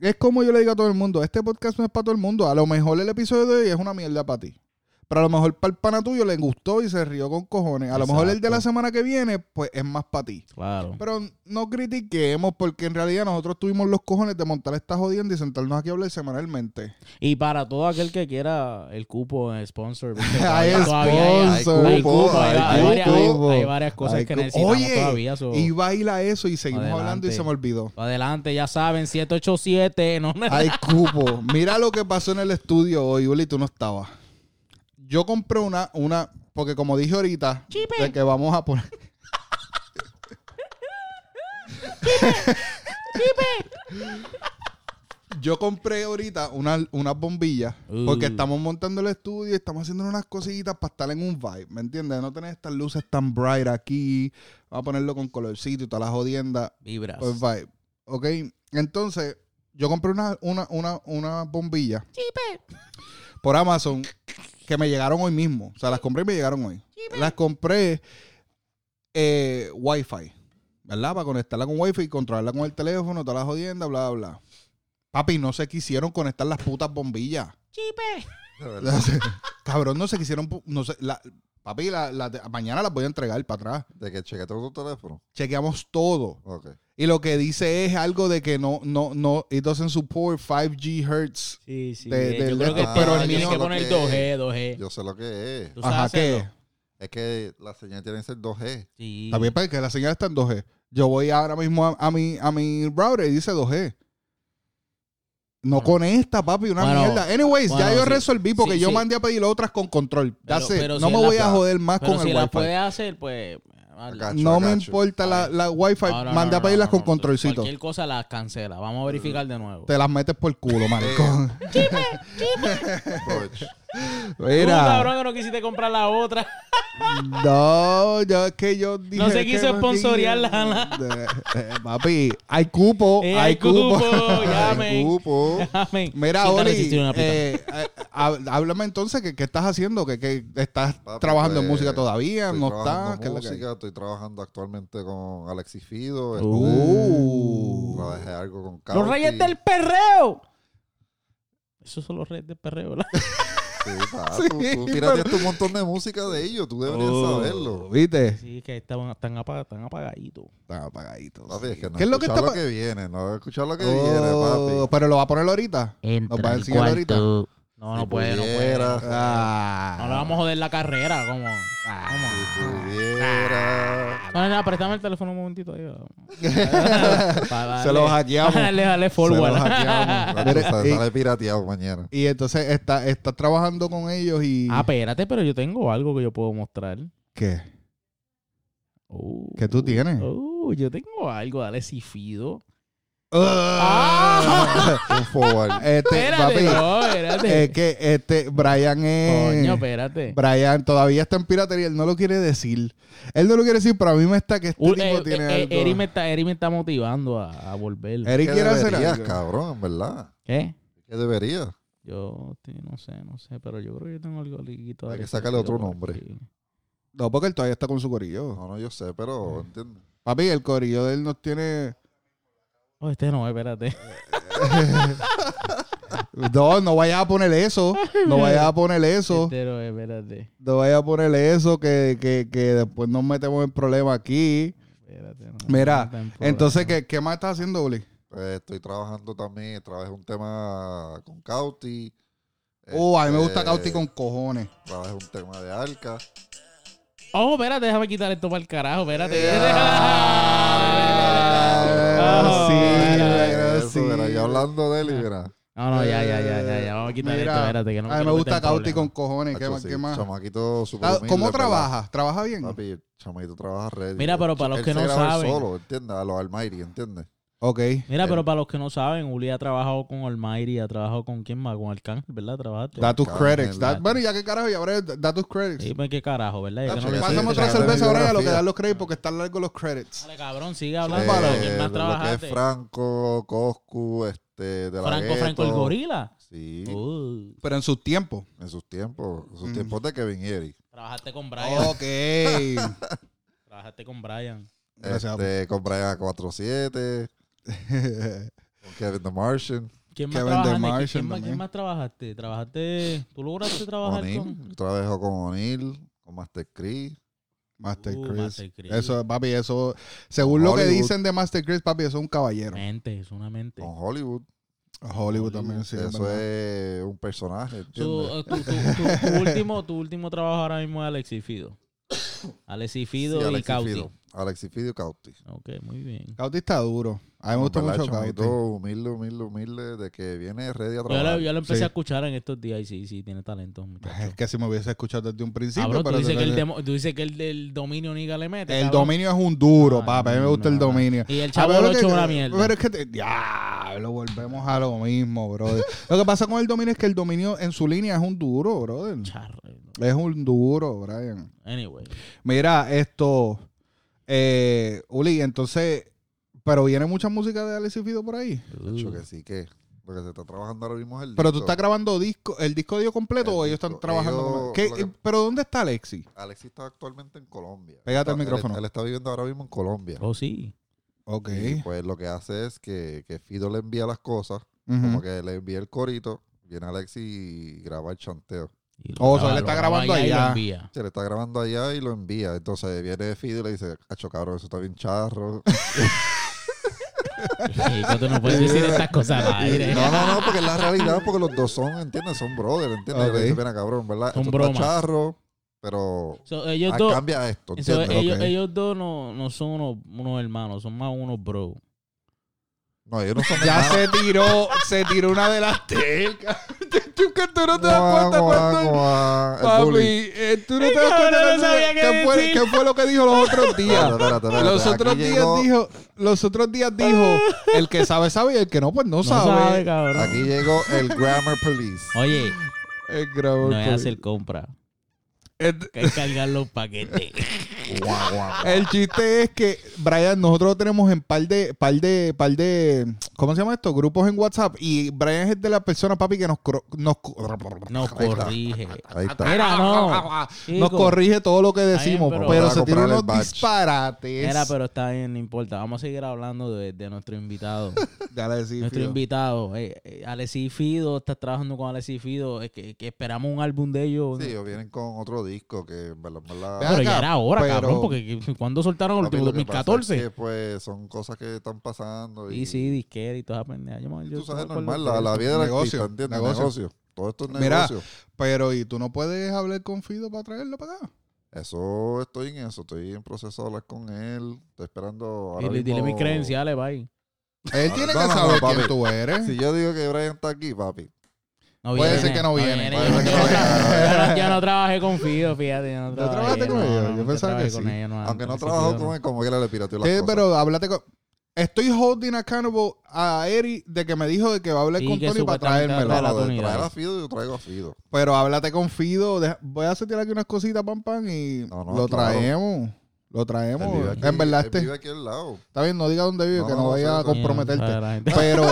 es como yo le digo a todo el mundo, este podcast no es para todo el mundo. A lo mejor el episodio de hoy es una mierda para ti. Pero a lo mejor para el pana tuyo le gustó y se rió con cojones. A lo mejor el de la semana que viene, pues es más para ti. Claro. Pero no critiquemos porque en realidad nosotros tuvimos los cojones de montar esta jodienda y sentarnos aquí a hablar semanalmente. Y para todo aquel que quiera el cupo en sponsor. Hay sponsor. hay cupo, hay, hay varias, hay varias cosas que necesitamos Oye, todavía. so- Y baila eso y seguimos Adelante. hablando y se me olvidó. Adelante, ya saben, 787. No, Hay cupo. Mira lo que pasó en el estudio hoy, Uli, tú no estabas. Yo compré una, una, porque como dije ahorita, de que vamos a poner. Yo compré ahorita una, unas bombillas porque Uh. estamos montando el estudio y estamos haciendo unas cositas para estar en un vibe, ¿me entiendes? No tener estas luces tan bright aquí. Vamos a ponerlo con colorcito y toda la jodienda. Vibras. Pues vibe. ¿Ok? Entonces, yo compré una, una, una, una bombilla por Amazon que me llegaron hoy mismo. O sea, las compré y me llegaron hoy. Las compré eh, Wi-Fi, ¿verdad? Para conectarla con Wi-Fi y controlarla con el teléfono, toda la jodienda, bla, bla, bla. Papi, no se quisieron conectar las putas bombillas. De verdad. Cabrón, no se quisieron. No se, la, papi, la, la- mañana las voy a entregar para atrás. De que chequeate tu teléfono. Chequeamos todo. Ok. Y lo que dice es algo de que no, no, no, it doesn't support 5G hertz. Sí, sí. de- de- yo creo que Ah, pero el tiene mío que poner que- 2G, 2G. Yo sé lo que es. ¿Tú sabes Ajá, ¿qué? Es que la señal tiene que ser 2G. Sí. También para que la señal está en 2G. Yo voy ahora mismo a, a mi, a mi router y dice 2G. No Bueno. conecta, papi, una Bueno, mierda. Anyways, ya yo sí. resolví porque Sí, yo sí. mandé a pedir otras con control. Pero- no si me voy la- a joder más Pero con si el la wifi. puede hacer, pues... No me importa la, la wifi. No, no, Mandé no, a pedirlas no, con no. controlcito. Cualquier cosa las cancela. Vamos a verificar de nuevo. Te las metes por el culo, maricón. Approach. Tú, Mira. cabrón, que no quisiste comprar la otra. No, yo es que yo dije. No se quiso me- sponsorearla, Eh, eh, Papi, hay cupo. Eh, hay cupo. Llamen. Ay, cupo. Llamen. Mira, Oli, en háblame entonces, ¿qué, qué estás haciendo? ¿Qué, qué estás Papi, trabajando en música todavía? Estoy ¿No estás? ¿Qué es lo que hay? música, estoy trabajando actualmente con Alexis Fido. Uh. Trabajé algo con Los Cauti. reyes del perreo. Esos son los reyes del perreo, ¿verdad? Sí, pa, Sí, tú, tú pero- tiraste un montón de música de ellos, tú deberías Oh. saberlo. ¿Viste? Sí, que estaban, están, apag- están apagaditos. Están apagaditos. Papi, es que no ¿Qué es lo que escuchar está lo que viene, no escuchar lo que Oh, viene, papi. Pero lo va a poner ahorita. Nos va a enseñar ahorita. No, no Si puede, no puede. pudiera. No, puede. Ah. No le vamos a joder la carrera, como. Si pudiera. No, no, préstame el teléfono un momentito ahí. Se lo hackeamos. Dale, dale Se forward. lo hackeamos. Sale, pirateado mañana. Y entonces está, está trabajando con ellos y... Ah, espérate, pero yo tengo algo que yo puedo mostrar. ¿Qué? Uh, ¿Qué tú tienes? Uh, yo tengo algo, dale si Fido. Ah. Un forward. Este, Espérate, papi, no, espérate. es que este, Brian es... Coño, espérate. Brian todavía está en piratería, él no lo quiere decir. Él no lo quiere decir, pero a mí me está que este Un- tipo eh, tiene eh, algo. Eri, me está, Eri me está motivando a, a volver. Eri ¿Qué quiere hacer algo. cabrón, en verdad? ¿Qué? ¿Qué debería? Yo no sé, no sé, pero yo creo que yo tengo algo liguito. Hay que sacarle otro nombre. aquí. No, porque él todavía está con su corillo. No, no, yo sé, pero ¿entiendes? Papi, el corillo de él nos tiene... Oh, este no, espérate. No, no vayas a poner eso. No vayas a poner eso. Este no, espérate. No vayas a poner eso, que, que, que después nos metemos en problemas aquí. espérate no, Mira, no Entonces. ¿qué, qué más estás haciendo, Uli? Pues estoy trabajando también, trabajé un tema con Cauti. Oh, a mí me gusta Este, Cauti con cojones. Trabajé un tema de Arca. Oh, espérate, déjame quitar esto para el carajo, espérate. Ah, sí, Eso, sí. mira, yo hablando de él y mira. No, no, ya, ya, ya, ya, ya. Vamos a quitar esto, Mira, espérate, que no a mí me gusta Cauti con cojones. ¿Qué Hacho, más? sí, ¿Qué más? Chamaquito súper Ah, humilde, ¿Cómo ¿verdad? trabaja? ¿Trabaja bien? Papi, el chamaquito trabaja ready. Mira, pero para los que no saben. solo, ¿entiendes? A los Almighty, ¿entiendes? Ok. Mira, pero para los que no saben, Uli ha trabajado con Almighty, ha trabajado con quién más, con Arcángel, ¿verdad? Trabajaste. Da tus credits. Da- bueno, ya que carajo, ya habré, da tus credits. Sí, pues qué carajo, ¿verdad? Que Tacho, no sí, hiciste, otra sí, cerveza ahora a lo que dan los créditos porque están largos los credits. Dale, cabrón, sigue hablando. ¿Con quién más Eh, lo que trabajaste? es Franco, Coscu, este, de la Franco, Franco el gorila. Sí, Uh, Pero en sus tiempos. en sus tiempos, en sus Mm. tiempos de Kevin Eri. trabajaste con Brian. Ok. Trabajaste con Brian. Gracias, Este, con Brian 47, con Kevin the Martian, ¿Quién más Kevin trabajaste? The ¿Quién- Martian ¿Quién, más, también. quién más trabajaste? ¿Trabajaste? ¿Tú lograste trabajar O'Neill. con...? Trabajo con O'Neill, con Master Chris. Master Uh, Chris. Master Chris. Eso, papi, eso. Según lo que Hollywood. dicen de Master Chris, papi, eso es un caballero. Mente, es una mente. Con Hollywood. Hollywood también, sí. es Eso verdad. es un personaje, eh, tu, tu- tu- tu último, tu último trabajo ahora mismo es Alexis Fido. Alexis Fido Sí, y Cauti. Fido. Alexis Fido y Cauti. Ok, muy bien. Cauti está duro. A mí me gusta mucho Cauti. Humilde, humilde, humilde, de que viene ready a Yo trabajar. lo, yo lo empecé Sí. a escuchar en estos días y sí, sí, tiene talento, muchacho. Es que si me hubiese escuchado desde un principio. Cabrón, tú pero dices, que el demo- tú dices que el del dominio niga le mete. el cabrón. dominio es un duro, Ay, papi. A mí me gusta el no, dominio. Y el Ah, chavo lo echó una mierda. Pero es que te, diablo, volvemos a lo mismo, brother. lo que pasa con el dominio es que el dominio en su línea es un duro, brother. Charro. Es un duro, Brian. Anyway. Mira, esto. Eh, Uli, entonces. Pero viene mucha música de Alex y Fido por ahí. Tacho, que sí que lo que se está trabajando ahora mismo es el Pero tú disco. estás grabando disco, el disco dio completo El o ellos están disco. trabajando Ellos- con ¿Qué- lo que- Pero ¿dónde está Alexi? Alexis está actualmente en Colombia. Pégate él- micrófono. Él, está viviendo ahora mismo en Colombia. Oh, sí. Ok. Y pues lo que hace es que, que Fido le envía las cosas, como que le envía el corito, viene Alexis y graba el chanteo. Y lo Oh, o sea, él está grabando allá y lo allá. envía. Se le está grabando allá y lo envía. Entonces viene Fido y le dice, cacho cabrón, eso está bien charro. Chico, tú no puedes decir estas cosas al aire. No, no, no, porque es la realidad, porque los dos son, ¿entiendes? Son brothers, ¿entiendes? Ok. Le dice, "Mira, cabrón, ¿verdad? Son bromas. está charro, pero So, ellos ah, dos, cambia esto, ellos, dos no, no son unos, unos hermanos, son más unos bro. No, ellos no son Ya hermanos. se tiró, se tiró una de las tecas. Tú que tú no te das cuenta el Papi, eh, tú no te das cuenta no qué qué fue, decir. qué fue lo que dijo los otros días. Espérate, espérate, espérate. Los Aquí otros días llegó- dijo, los otros días dijo, el que sabe sabe y el que no pues no, No sabe. Aquí llegó el Grammar Police. Oye, El grabador, no es pues. hacer compra, El- que cargar los paquetes. Guau, guau, guau. El chiste es que, Brian, nosotros tenemos en par de, par de, par de, ¿cómo se llama esto? Grupos en WhatsApp. Y Brian es de las personas, papi, que nos, nos, Nos corrige. Ahí está. Mira, no. nos corrige todo lo que decimos. pero- se tiene unos disparates. Mira, pero está bien, no importa. Vamos a seguir hablando de, de nuestro invitado. Le decía, nuestro Fido. invitado, eh, eh, Alexis Fido, estás trabajando con Alexis Fido. Es que, que esperamos un álbum de ellos. Sí, ellos vienen con otro disco que Ve pero ya era hora, pero- cabrón, porque que- ¿cuándo soltaron el último? lo que pasa 2014. es que, pues son cosas que están pasando. Y, Sí, sí, disquera y toda pendeja. Yo, me- yo Tú sabes, normal, la, la vida del Negocio, artista, ¿entiendes? negocio. Negocio. Todo esto es Mira. negocio. Pero, ¿y tú no puedes hablar con Fido para traerlo para acá? Eso estoy en eso. Estoy en proceso de hablar con él. Estoy esperando. Ahora Dile, dile mismo- mis credenciales, bye. Él tiene No, que no, no, saber quién tú eres. Si yo digo que Brian está aquí, papi. No Puede viene, ser que no viene. Yo, Puede ser que no yo viene. no- yo no trabajé con Fido, fíjate. Yo no ¿Tú trabajaste trabajé, con no, ellos? no, Yo pensaba que sí. ellos, no, Aunque no trabajó con él, como quiera le pirateó las cosas. pero háblate con... Estoy holding accountable a Eri de que me dijo de que va a hablar Sí, con que Tony para traérmelo. a unidad. traer a Fido, yo traigo a Fido. Pero háblate con Fido. deja- voy a hacer aquí unas cositas, pam, pam, y No, no, lo claro. traemos. Lo traemos. vive aquí, en verdad, este... vive aquí al lado. Está bien, no diga dónde vive, No, que no no, vaya a comprometerte. Pero...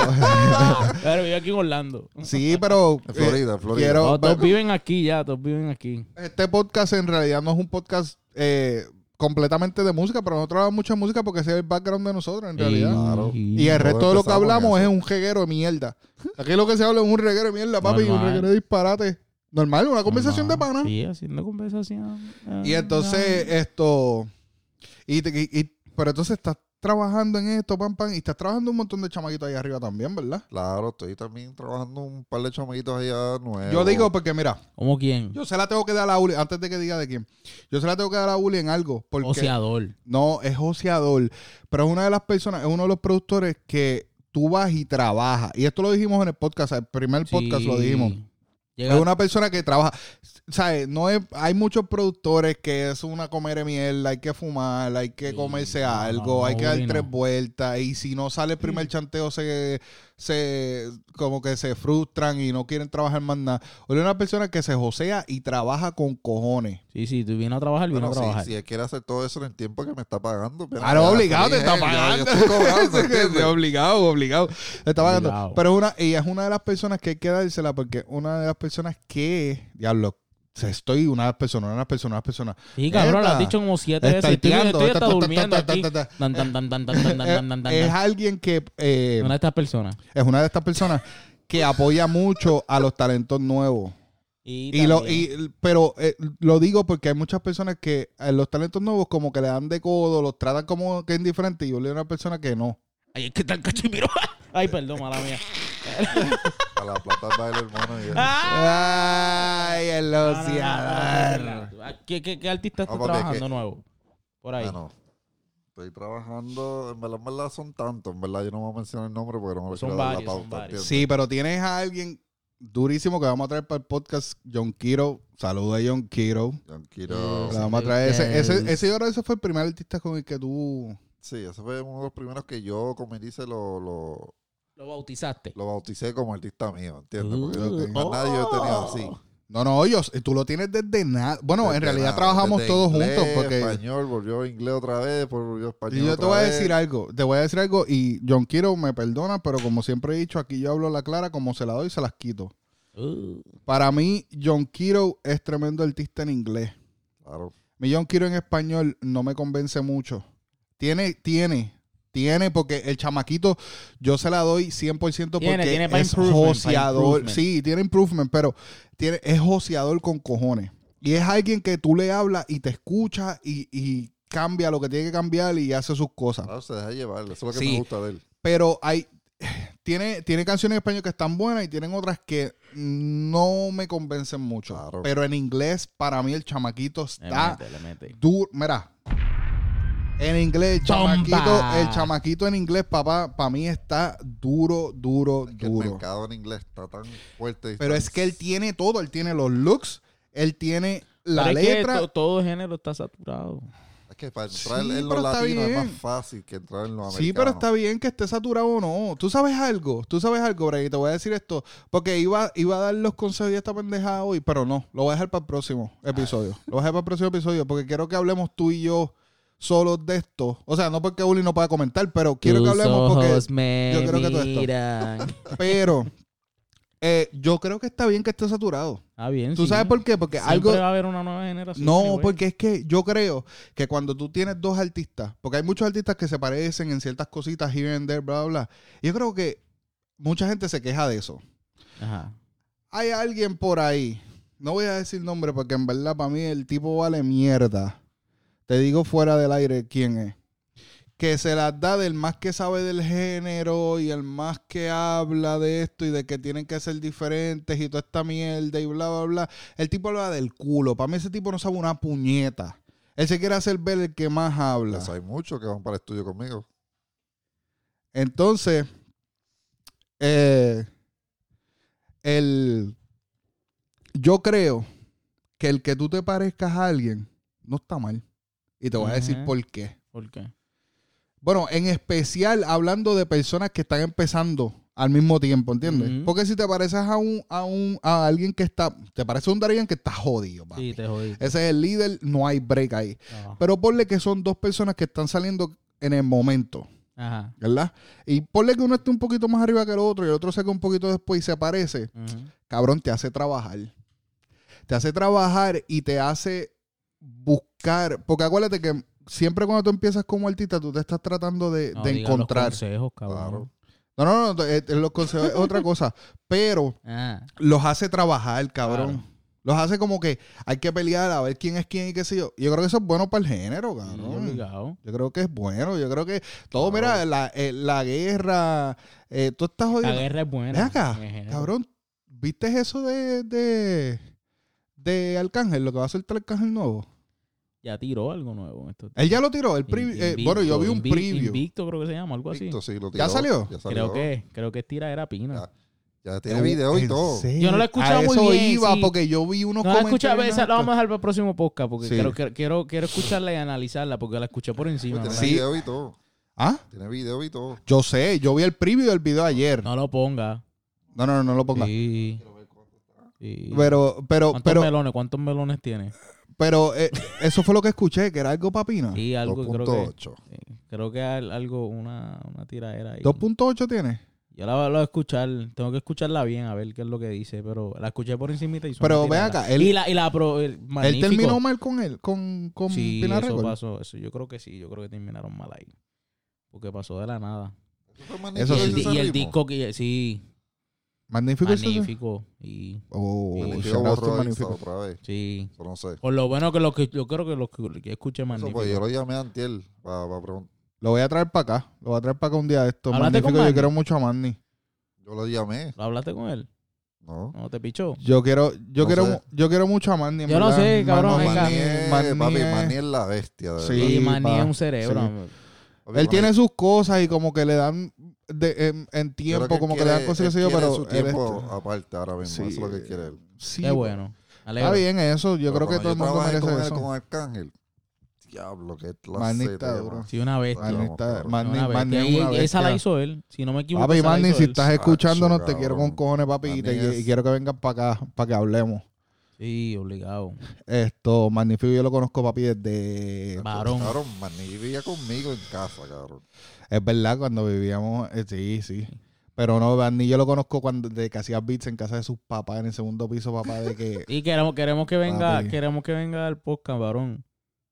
Pero vive aquí en Orlando. sí, pero... En Florida, eh, Florida. quiero- No, todos viven aquí ya, todos viven aquí. Este podcast en realidad no es un podcast eh, completamente de música, pero nosotros hablamos mucha música porque ese es el background de nosotros, en realidad. Claro. Y el resto de lo que hablamos es un reguero de mierda. Aquí lo que se habla es un reguero de mierda, papi, y un reguero de disparate. Normal, una conversación de pana. Sí, haciendo conversación. Y entonces, esto. Y, te- y- y- pero entonces estás trabajando en esto, pam, pam, y estás trabajando un montón de chamaquitos ahí arriba también, ¿verdad? Claro, estoy también trabajando un par de chamaquitos allá nuevos. Yo digo porque, mira, ¿Cómo quién? yo se la tengo que dar a la Uli, antes de que diga de quién, yo se la tengo que dar a Uli en algo. Porque Oceador. No, es joseador, pero es una de las personas, es uno de los productores que tú vas y trabajas. Y esto lo dijimos en el podcast, el primer podcast lo dijimos. Llega- Es una persona que trabaja, ¿sabes? No es, hay muchos productores que es una comer de mierda, hay que fumar, hay que Sí, comerse no, algo, no, hay que dar tres vueltas y si no sale el primer chanteo se, se como que se frustran y no quieren trabajar más nada. O una persona que se josea y trabaja con cojones. Sí, sí, tú vienes a trabajar, vienes Bueno, a si, trabajar. si él quiere hacer todo eso en el tiempo que me está pagando. ya, obligado, te está yo- pagando. Yo, estoy cobrando, Sí, ¿entiendes? obligado, obligado. Te está pagando. Obligado. Pero es una, ella es una de las personas que hay que dársela porque una de las personas que, diablo, estoy una persona, una persona, una persona. Sí, cabrón, lo has dicho como siete veces. Estoy, durmiendo. Es alguien que... Eh, una de estas personas. Es una de estas personas que apoya mucho a los talentos nuevos. Y, lo, y, pero eh, lo digo porque hay muchas personas que eh, los talentos nuevos como que le dan de codo, los tratan como que es indiferente y yo le digo a una persona que no. Ay, es que tan cachimiro. Ay, perdón, mala mía. A la plata va el hermano. Y Ah. Ay, el No, no, no, no, ociador. no, no, no. ¿Qué, qué, qué artista está Ah, papi, es trabajando que- nuevo? Por ahí. Bueno, estoy trabajando, en verdad, en verdad son tantos, en verdad yo no voy a mencionar el nombre porque no me Son quiero dar la varios, son pauta. varios. ¿entiendes? Sí, pero tienes a alguien durísimo que vamos a traer para el podcast, John Kiro. Saluda a John Kiro. Quiero... Le vamos a traer ese, ese, ese, yo creo que ese fue el primer artista con el que tú. Sí, ese fue uno de los primeros que yo, como dice, lo, lo, Lo bautizaste. lo bauticé como artista mío, ¿entiendes? Porque Uh, más nadie yo he tenido así. No, no, yo, tú lo tienes desde nada. Bueno, en realidad nada, trabajamos desde todos inglés, juntos porque. español, volvió inglés otra vez, volvió español Y yo te otra voy a vez. decir algo, te voy a decir algo y John Kiro me perdona, pero como siempre he dicho, aquí yo hablo la clara, como se la doy, se las quito. Uh, Para mí, John Kiro es tremendo artista en inglés. Claro. Mi John Kiro en español no me convence mucho. Tiene, tiene, tiene, porque el chamaquito yo se la doy 100% porque Tiene, tiene pa' es joseador. Sí, tiene improvement, pero tiene, es joseador con cojones. Y es alguien que tú le hablas y te escucha y, y cambia lo que tiene que cambiar y hace sus cosas. Claro, se deja llevar, eso es lo que Sí. me gusta de él. Pero hay tiene, tiene canciones en español que están buenas y tienen otras que no me convencen mucho. Claro. Pero en inglés, para mí, el chamaquito le está mete, le mete. duro. Mira. En inglés, el chamaquito, el chamaquito en inglés, papá, para mí está duro, duro, Es que el duro. mercado en inglés está tan fuerte. y Pero tan- es que él tiene todo. Él tiene los looks, él tiene la Pero es que letra. to- todo género está saturado. Es que para Sí, entrar en pero los está latinos es más bien. fácil que entrar en los americanos. Sí, pero está bien que esté saturado o no. Tú sabes algo, tú sabes algo, Bray, te voy a decir esto, porque iba, iba a dar los consejos de esta pendejada hoy, pero no, lo voy a dejar para el próximo episodio. Lo voy a dejar para el próximo episodio, porque quiero que hablemos tú y yo solos de esto. O sea, no porque Uli no pueda comentar, pero quiero que hablemos porque... me yo creo que todo esto-. Pero eh, yo creo que está bien que esté saturado. Está bien, ¿Tú sí. sabes por qué? Porque Siempre algo... va a haber una nueva generación. No, anyway. porque es que yo creo que cuando tú tienes dos artistas, porque hay muchos artistas que se parecen en ciertas cositas here and there, bla, bla, bla. Yo creo que mucha gente se queja de eso. Ajá. Hay alguien por ahí, no voy a decir nombre porque en verdad para mí el tipo vale mierda. Te digo fuera del aire quién es. Que se las da del más que sabe del género y el más que habla de esto y de que tienen que ser diferentes y toda esta mierda y bla, bla, bla. El tipo habla del culo. Para mí ese tipo no sabe una puñeta. Él se quiere hacer ver el que más habla. Pues hay muchos que van para el estudio conmigo. Entonces, eh, el, yo creo que el que tú te parezcas a alguien no está mal. Y te voy a decir por qué. ¿Por qué? Bueno, en especial hablando de personas que están empezando al mismo tiempo, ¿entiendes? Porque si te pareces a un, a un, a alguien que está, te parece un Darien que está jodido, papi. Sí, te jodí. Ese es el líder, no hay break ahí. Pero ponle que son dos personas que están saliendo en el momento, Ajá. ¿verdad? Y ponle que uno esté un poquito más arriba que el otro y el otro saca un poquito después y se parece. Cabrón, te hace trabajar. Te hace trabajar y te hace buscar. Porque acuérdate que siempre cuando tú empiezas como artista, tú te estás tratando de, No de digas los encontrar. consejos, cabrón. Claro. No, no, no, eh, los consejos es otra cosa. Pero Ah, los hace trabajar, cabrón. Claro. Los hace como que hay que pelear a ver quién es quién y qué sé yo. Yo creo que eso es bueno para el género, cabrón. Yo creo que es bueno. Yo creo que todo, Claro. mira, la, eh, la guerra, eh, tú estás La jodiendo. guerra es buena. Ven acá, el cabrón. ¿Viste eso de, de, de Arcángel? Lo que va a soltar Arcángel nuevo. Ya tiró algo nuevo. en estos Él ya lo tiró. El In- preview- eh, Invicto, bueno, yo vi un preview. Invicto creo que se llama, algo así. Víctor, sí, lo ¿Ya salió? Ya Creo que, creo que es tira era pina. Ya. Ya tiene video y ¿En todo. serio? Yo no lo he escuchado A muy eso bien, iba sí. porque yo vi unos No la comentarios. esa la vamos a dejar para el próximo podcast porque Sí. quiero, quiero, quiero, escucharla y analizarla porque la escuché por encima. Tiene ¿no? Sí. video y todo. ¿Ah? Tiene video y todo. Yo sé, yo vi el preview del video ayer. No lo ponga. No, no, no, no lo ponga. Sí. Sí. Pero, pero, ¿Cuántos pero, melones? ¿Cuántos melones tiene? Pero eh, eso fue lo que escuché, que era algo papina. Sí, algo creo que, 2.8. sí, creo que al- algo, una, una tiradera ahí. 2.8 tiene. Yo la voy a escuchar, tengo que escucharla bien a ver qué es lo que dice, pero la escuché por encimita y Pero ve acá, él- y la, y la pro, el Él terminó mal con él, con, con Sí, Pina eso Record. pasó, eso, yo creo que sí, yo creo que terminaron mal ahí. Porque pasó de la nada. Eso y, el, y el disco que sí, Magnífico. magnífico. Y Oh, Magnífico Magnífico. Insta otra vez. sí. Eso no sé. Por lo bueno que lo que yo creo que lo que, que escuché Eso magnífico. pues yo lo llamé a Antiel para preguntar. Lo voy a traer para acá. Lo voy a traer para acá un día de esto. ¿Hablaste con Magnífico, yo quiero mucho a Manny. Yo lo llamé. ¿Lo hablaste con él? No. ¿No te pichó? Yo quiero, yo No quiero, sé. yo quiero mucho a Manny. Yo no sé, cabrón, Manny- es, Manny papi, es- Manny es la bestia, de Sí, verdad. Manny es un cerebro. sí. Él Manny- tiene sus cosas y como que le dan de- en, en tiempo, creo como él que le dan quiere- cosas, él sé yo, quiere pero su él tiempo es- aparte ahora mismo. Sí. Eso es lo que quiere él. sí, Qué bueno. Alegro. Está bien eso. Yo Pero creo que todo el mundo merece con él, eso. con Arcángel. Diablo, qué clase Manny de. Sí, una bestia. Manny. Manny- Una Manny bestia. es una Y- y esa la bestia. hizo él. Si no me equivoco. Papi, Manny, si él. estás escuchándonos, te cabrón. quiero con cojones, papi, y, te- Manny y es- quiero que vengas para acá, para que hablemos. Sí, obligado. Esto, Magnífico, yo lo conozco, papi, desde... Varón. Cabrón, vivía conmigo en casa, cabrón. Es verdad, cuando vivíamos... eh, sí, sí. Pero no, Manny yo lo conozco cuando de que hacía beats en casa de sus papás, en el segundo piso, papá, de que... Y queremos, queremos que venga, Papi. queremos que venga al podcast, varón.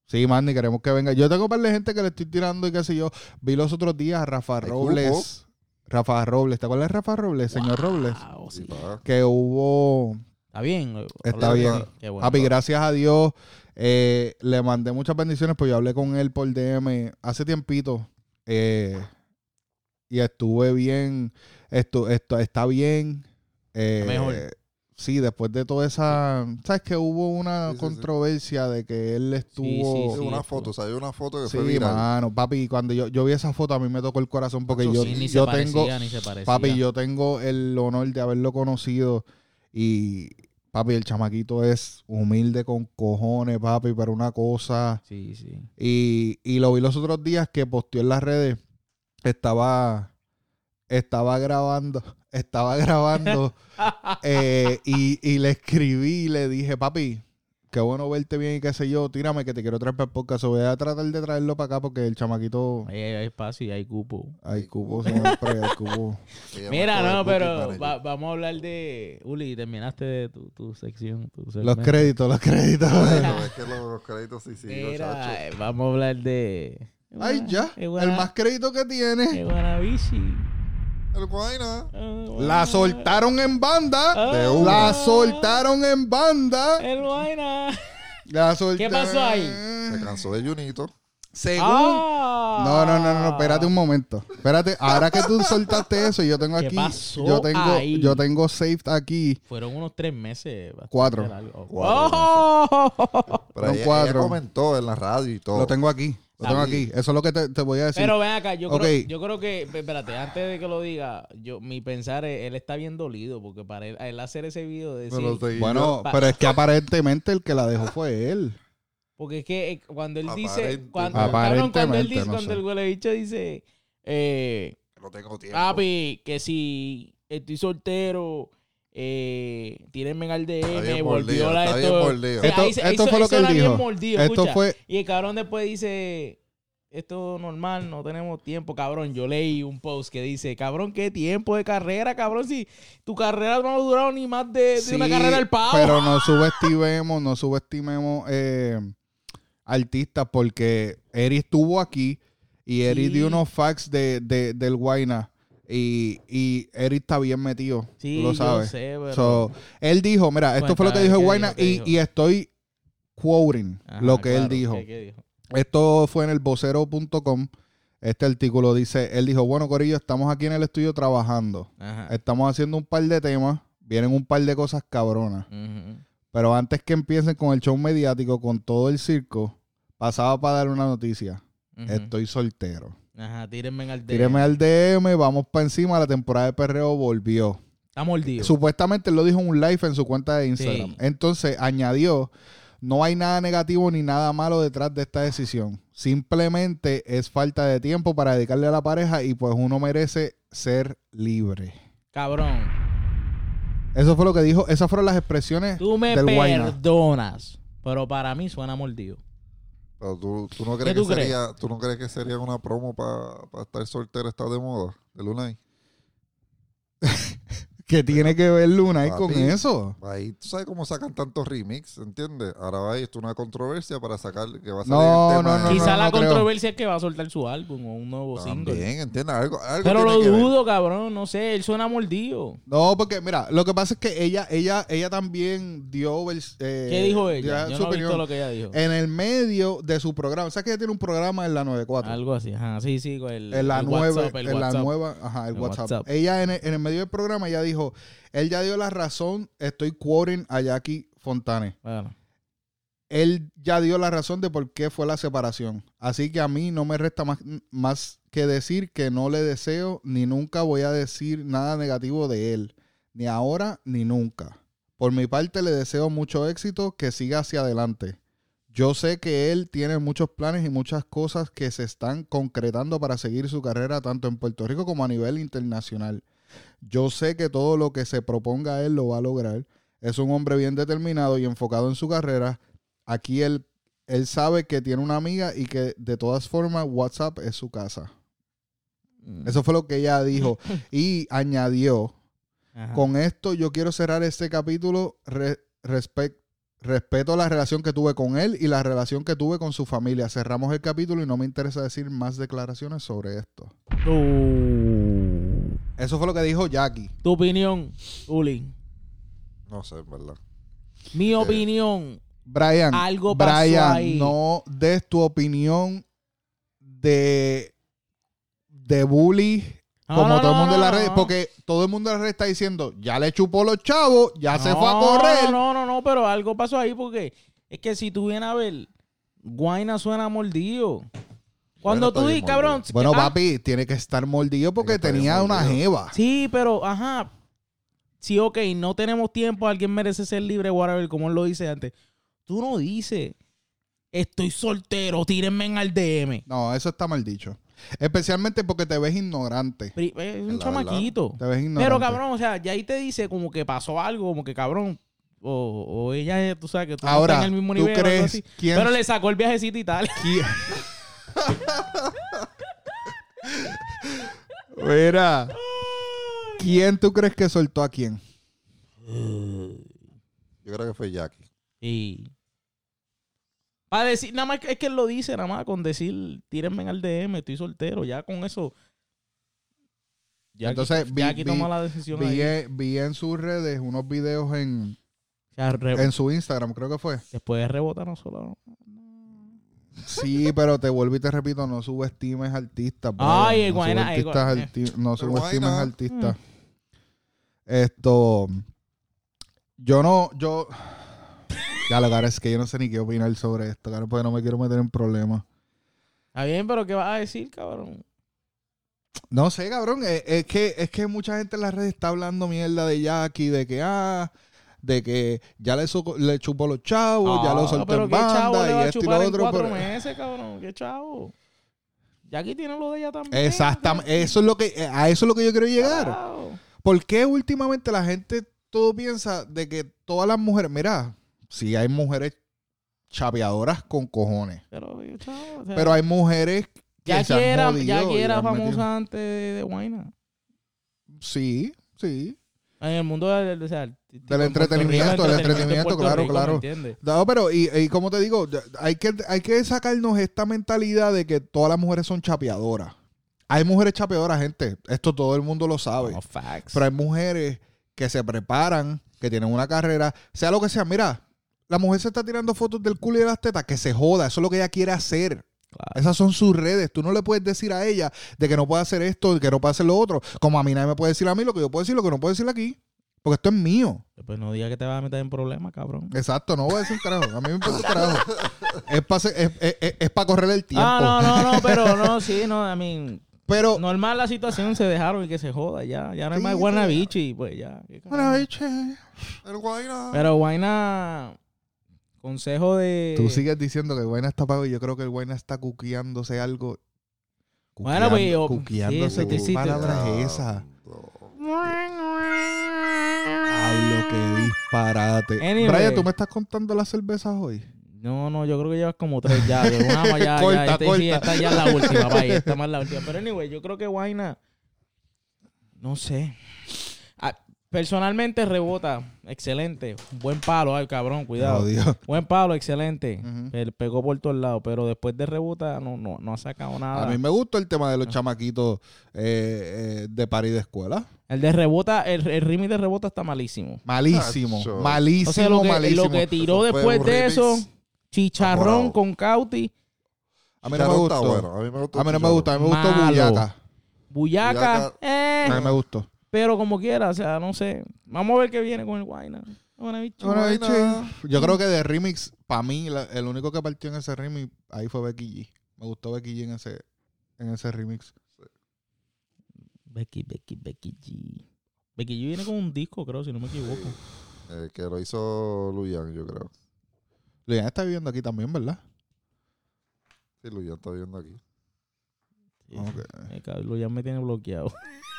Sí, Manny, queremos que venga. Yo tengo un par de gente que le estoy tirando y qué sé yo. Vi los otros días a Rafa Robles. Rafa Robles, ¿te acuerdas de Rafa Robles, señor Robles? Wow, Sí, sí. Que hubo... Está bien. Está bien. Qué bueno. Papi, gracias a Dios, eh, le mandé muchas bendiciones, pues yo hablé con él por DM hace tiempito eh, y estuve bien, esto, esto está bien. eh, Mejor. Sí, después de toda esa, sabes que hubo una Sí, sí, sí. controversia de que él estuvo, sí, Sí, sí. una foto, salió una foto que Sí, fue viral. mano, papi, cuando yo, yo vi esa foto a mí me tocó el corazón porque yo, Sí, ni yo se tengo, papi, yo tengo el honor de haberlo conocido y papi, el chamaquito es humilde con cojones, papi, pero una cosa Sí, sí. y, y lo vi los otros días que posteó en las redes, estaba estaba grabando, estaba grabando eh, y, y le escribí y le dije, papi, qué bueno verte bien y qué sé yo, tírame que te quiero traer para el podcast. Voy a tratar de traerlo para acá porque el chamaquito, Ahí hay, hay espacio y hay cupo. hay cubo siempre, hay. Que Mira, no, pero va- vamos a hablar de... Uli, terminaste de tu, tu sección. tu Los créditos, los créditos. Bueno, es que los, los créditos sí, sí, Mira, eh, vamos a hablar de... Ay, ya, el más crédito que tiene. qué El guayna. Ah, La soltaron en banda. Ah, de una. La soltaron en banda. El. La soltaron. pasó ahí? Se cansó de Junito. Según. Ah. No, no, no, no, espérate un momento. Espérate, ahora que tú soltaste eso, yo tengo ¿Qué aquí. pasó yo tengo, ahí? yo tengo saved aquí. Fueron unos tres meses. Cuatro. Cuatro ¡Oh! Pero Son ella, cuatro. ella comentó en la radio y todo. Lo tengo aquí. Lo tengo aquí. Eso es lo que te, te voy a decir. Pero ven acá, yo, creo, yo creo que, espérate, antes de que lo diga, yo mi pensar es, él está bien dolido, porque para él, a él hacer ese video, decir, Pero te- bueno, pero es que aparentemente el que la dejó fue él. porque es que eh, cuando él dice, cuando, cabrón, cuando él Aparentemente, dice, no cuando sé. el huele bicho dice, eh, no tengo tiempo. papi, que si estoy soltero, eh, tírenme al DM, volvió la está bien esto. mordido. Esto- ahí esto fue lo que él dijo. mordido, Esto fue. Y el cabrón después dice, esto normal, no tenemos tiempo, cabrón. Yo leí un post que dice, cabrón, ¿qué tiempo de carrera, cabrón? Si tu carrera no ha durado ni más de, de una carrera del pavo. Pero no subestimemos, no subestimemos eh, artistas porque Eri estuvo aquí y Eri Sí. dio unos facts de, de- del Guayna y, y Eri está bien metido. sí, tú lo yo sabes. sé, pero... So, él dijo, mira, esto fue lo que dijo el ¿qué Guayna y, dijo? y estoy quoting Ajá, lo que él dijo. ¿qué- qué dijo? Esto fue en el vocero.com. Este artículo dice, él dijo, bueno, Corillo, estamos aquí en el estudio trabajando. Ajá. Estamos haciendo un par de temas, vienen un par de cosas cabronas. Pero antes que empiecen con el show mediático, con todo el circo, pasaba para dar una noticia. Estoy soltero. Ajá, tírenme al DM. Tíreme al DM, vamos para encima, la temporada de perreo volvió. Está mordido. Supuestamente él lo dijo en un live en su cuenta de Instagram. Sí. Entonces añadió, no hay nada negativo ni nada malo detrás de esta decisión. Simplemente es falta de tiempo para dedicarle a la pareja y pues uno merece ser libre. Cabrón, Eso fue lo que dijo, esas fueron las expresiones tú me del perdonas, pero para mí suena mordido. Pero tú, tú no crees tú que crees? sería, tú no crees que sería una promo para estar soltero está de moda de Lunay. ¿Qué tiene que ver Luna con eso? Ahí tú sabes cómo sacan tantos remix, ¿entiendes? Ahora va esto una controversia para sacar que va a salir No, el tema. no, no, de- Quizá la creo. controversia es que va a soltar su álbum o un nuevo single. También, ¿entiendes? Algo, algo Pero lo dudo, cabrón. No sé, él suena mordido. No, porque mira, lo que pasa es que ella, ella, ella también dio eh, ¿Qué dijo ella? su Yo no he opinión visto lo que ella dijo. en el medio de su programa. ¿Sabes que ella tiene un programa en la 94? Algo así. Ajá, sí, sí. con El, en la el nueva, WhatsApp, el en la WhatsApp. nueva, ajá, el, El WhatsApp. WhatsApp. Ella en el, en el medio del programa ella dijo, él ya dio la razón, estoy quoting a Jackie Fontane. Bueno, Él ya dio la razón de por qué fue la separación. Así que a mí no me resta más, más que decir que no le deseo ni nunca voy a decir nada negativo de él. Ni ahora ni nunca. Por mi parte le deseo mucho éxito, que siga hacia adelante. Yo sé que él tiene muchos planes y muchas cosas que se están concretando para seguir su carrera tanto en Puerto Rico como a nivel internacional. Yo sé que todo lo que se proponga él lo va a lograr. Es un hombre bien determinado y enfocado en su carrera. Aquí él, él sabe que tiene una amiga y que de todas formas WhatsApp es su casa. mm, Eso fue lo que ella dijo. Y añadió, ajá. con esto yo quiero cerrar este capítulo. Re- respec- respeto la relación que tuve con él y la relación que tuve con su familia. Cerramos el capítulo y no me interesa decir más declaraciones sobre esto. Eso fue lo que dijo Jackie. tu opinión, Uli. No sé, en verdad. Mi opinión. Brian, Algo pasó Brian, ahí. no des tu opinión de, de bully No, como no, todo el no, mundo en la red, no. porque todo el mundo en la red está diciendo, ya le chupó los chavos, ya se fue a No, correr. No, no, no, pero algo pasó ahí porque es que si tú vienes a ver, Guayna suena mordido. Cuando tú dices, cabrón. Bueno, ah, papi, tiene que estar mordido porque tenía una jeva. Sí, pero, ajá. Sí, ok, no tenemos tiempo, alguien merece ser libre, whatever, como él lo dice antes. Tú no dices, estoy soltero, tírenme en al DM. No, eso está mal dicho. Especialmente porque te ves ignorante. Es un La chamaquito. Te ves ignorante. Pero cabrón, o sea, ya ahí te dice como que pasó algo, como que cabrón. O, o ella, tú sabes que tú no estás en el mismo ¿tú nivel. o algo crees así. quién- Pero le sacó el viajecito y tal. ¿Quién? Mira, ¿quién tú crees que soltó a quién? Yo creo que fue Jackie. Y. Para decir, nada más que es que él lo dice, nada más con decir, tírenme al DM, estoy soltero, ya con eso. Ya Entonces, vi- aquí vi- toma la decisión. Vi, ahí. en- vi en sus redes unos videos en, O sea, re- en su Instagram, creo que fue. Después rebota no solo. Sí, pero te vuelvo y te repito, no subestimes artistas. Ay, no Guayna, arti- no subestimes artistas. Esto, yo no, yo, ya lo cara es que yo no sé ni qué opinar sobre esto, cara, porque no me quiero meter en problemas. Está bien, pero ¿qué vas a decir, cabrón? No sé, cabrón. Es, es que, es que mucha gente en las redes está hablando mierda de Jackie, de que, ah, de que ya le, chupó los chavos, ya lo Ah, soltó pero en banda y esto y lo otro. cuatro pero- meses, cabrón. Qué chavo. Ya aquí tiene lo de ella también. Exactamente. Eso es lo que, a eso es lo que yo quiero llegar. Carajo. ¿Por qué últimamente la gente todo piensa de que todas las mujeres, mira, sí hay mujeres chapeadoras con cojones, Pero, chavo, o sea, pero hay mujeres que ya se han que era, jodido ya y que era metido- famosa antes de, de Guayna. Sí, sí. En el mundo del, o sea, en entretenimiento, del de entretenimiento, claro, Rico, claro. No, pero, y, y como te digo, hay que, hay que sacarnos esta mentalidad de que todas las mujeres son chapeadoras. Hay mujeres chapeadoras, gente. Esto todo el mundo lo sabe. No, facts. Pero hay mujeres que se preparan, que tienen una carrera, sea lo que sea. Mira, la mujer se está tirando fotos del culo y de las tetas, que se joda. Eso es lo que ella quiere hacer. Claro. Esas son sus redes. Tú no le puedes decir a ella de que no puede hacer esto, de que no puede hacer lo otro. Como a mí nadie me puede decir a mí lo que yo puedo decir, lo que no puedo decir aquí. Porque esto es mío. Pues no digas que te vas a meter en problemas, cabrón. Exacto, no voy a decir un carajo. A mí me importa un carajo. Es para es, es- es- es pa correr el tiempo. Ah, no, no, no, pero no, sí, no, I mean, Pero, normal la situación, se dejaron y que se joda, ya, ya no hay Sí, más. Guanabichi, pues ya. qué carajo. bueno, biche. El Guayna. Pero Guayna, consejo de... Tú sigues diciendo que el Guayna está pago y yo creo que el Guayna está cuqueándose algo. Bueno, pues, yo- Cuqueándose. sí, ¿Qué sí, sí, palabra es esa? Hablo que disparate. Anyway. Brian, ¿tú me estás contando las cervezas hoy? No, no, yo creo que llevas como tres ya. de una más ya, Corta, ya, este, sí, corta. esta ya es la última, vaya, esta más la última. Pero anyway, yo creo que Guayna, no sé. Personalmente rebota, excelente. Buen palo, ay cabrón, cuidado. Buen palo, excelente. Él pegó por todos lados, pero después de rebota no, no, no ha sacado nada. A mí me gustó el tema de los chamaquitos eh, eh, de París de escuela. El de rebota, el, el de rebota está malísimo. Malísimo, malísimo, O sea, lo que, malísimo. lo que tiró Eso después de remix eso, chicharrón con Cauti, A mí no me gustó. bueno. A mí me gustó. A mí no me gustó. A mí me gustó. Buyaca, Buyaca. eh, A mí me gustó. Pero como quiera, o sea, no sé. Vamos a ver qué viene con el Guayna. Yo creo que de remix, para mí, la- el único que partió en ese remix, ahí fue Becky G. Me gustó Becky G en ese, en ese remix. Becky, Becky, Becky G. Becky G viene con un disco, creo, si no me equivoco. Eh, que lo hizo Luyan, yo creo. Luyan está viviendo aquí también, ¿verdad? Sí, Luyan está viendo aquí. Sí. Ok. Cabrón, ya me tiene bloqueado.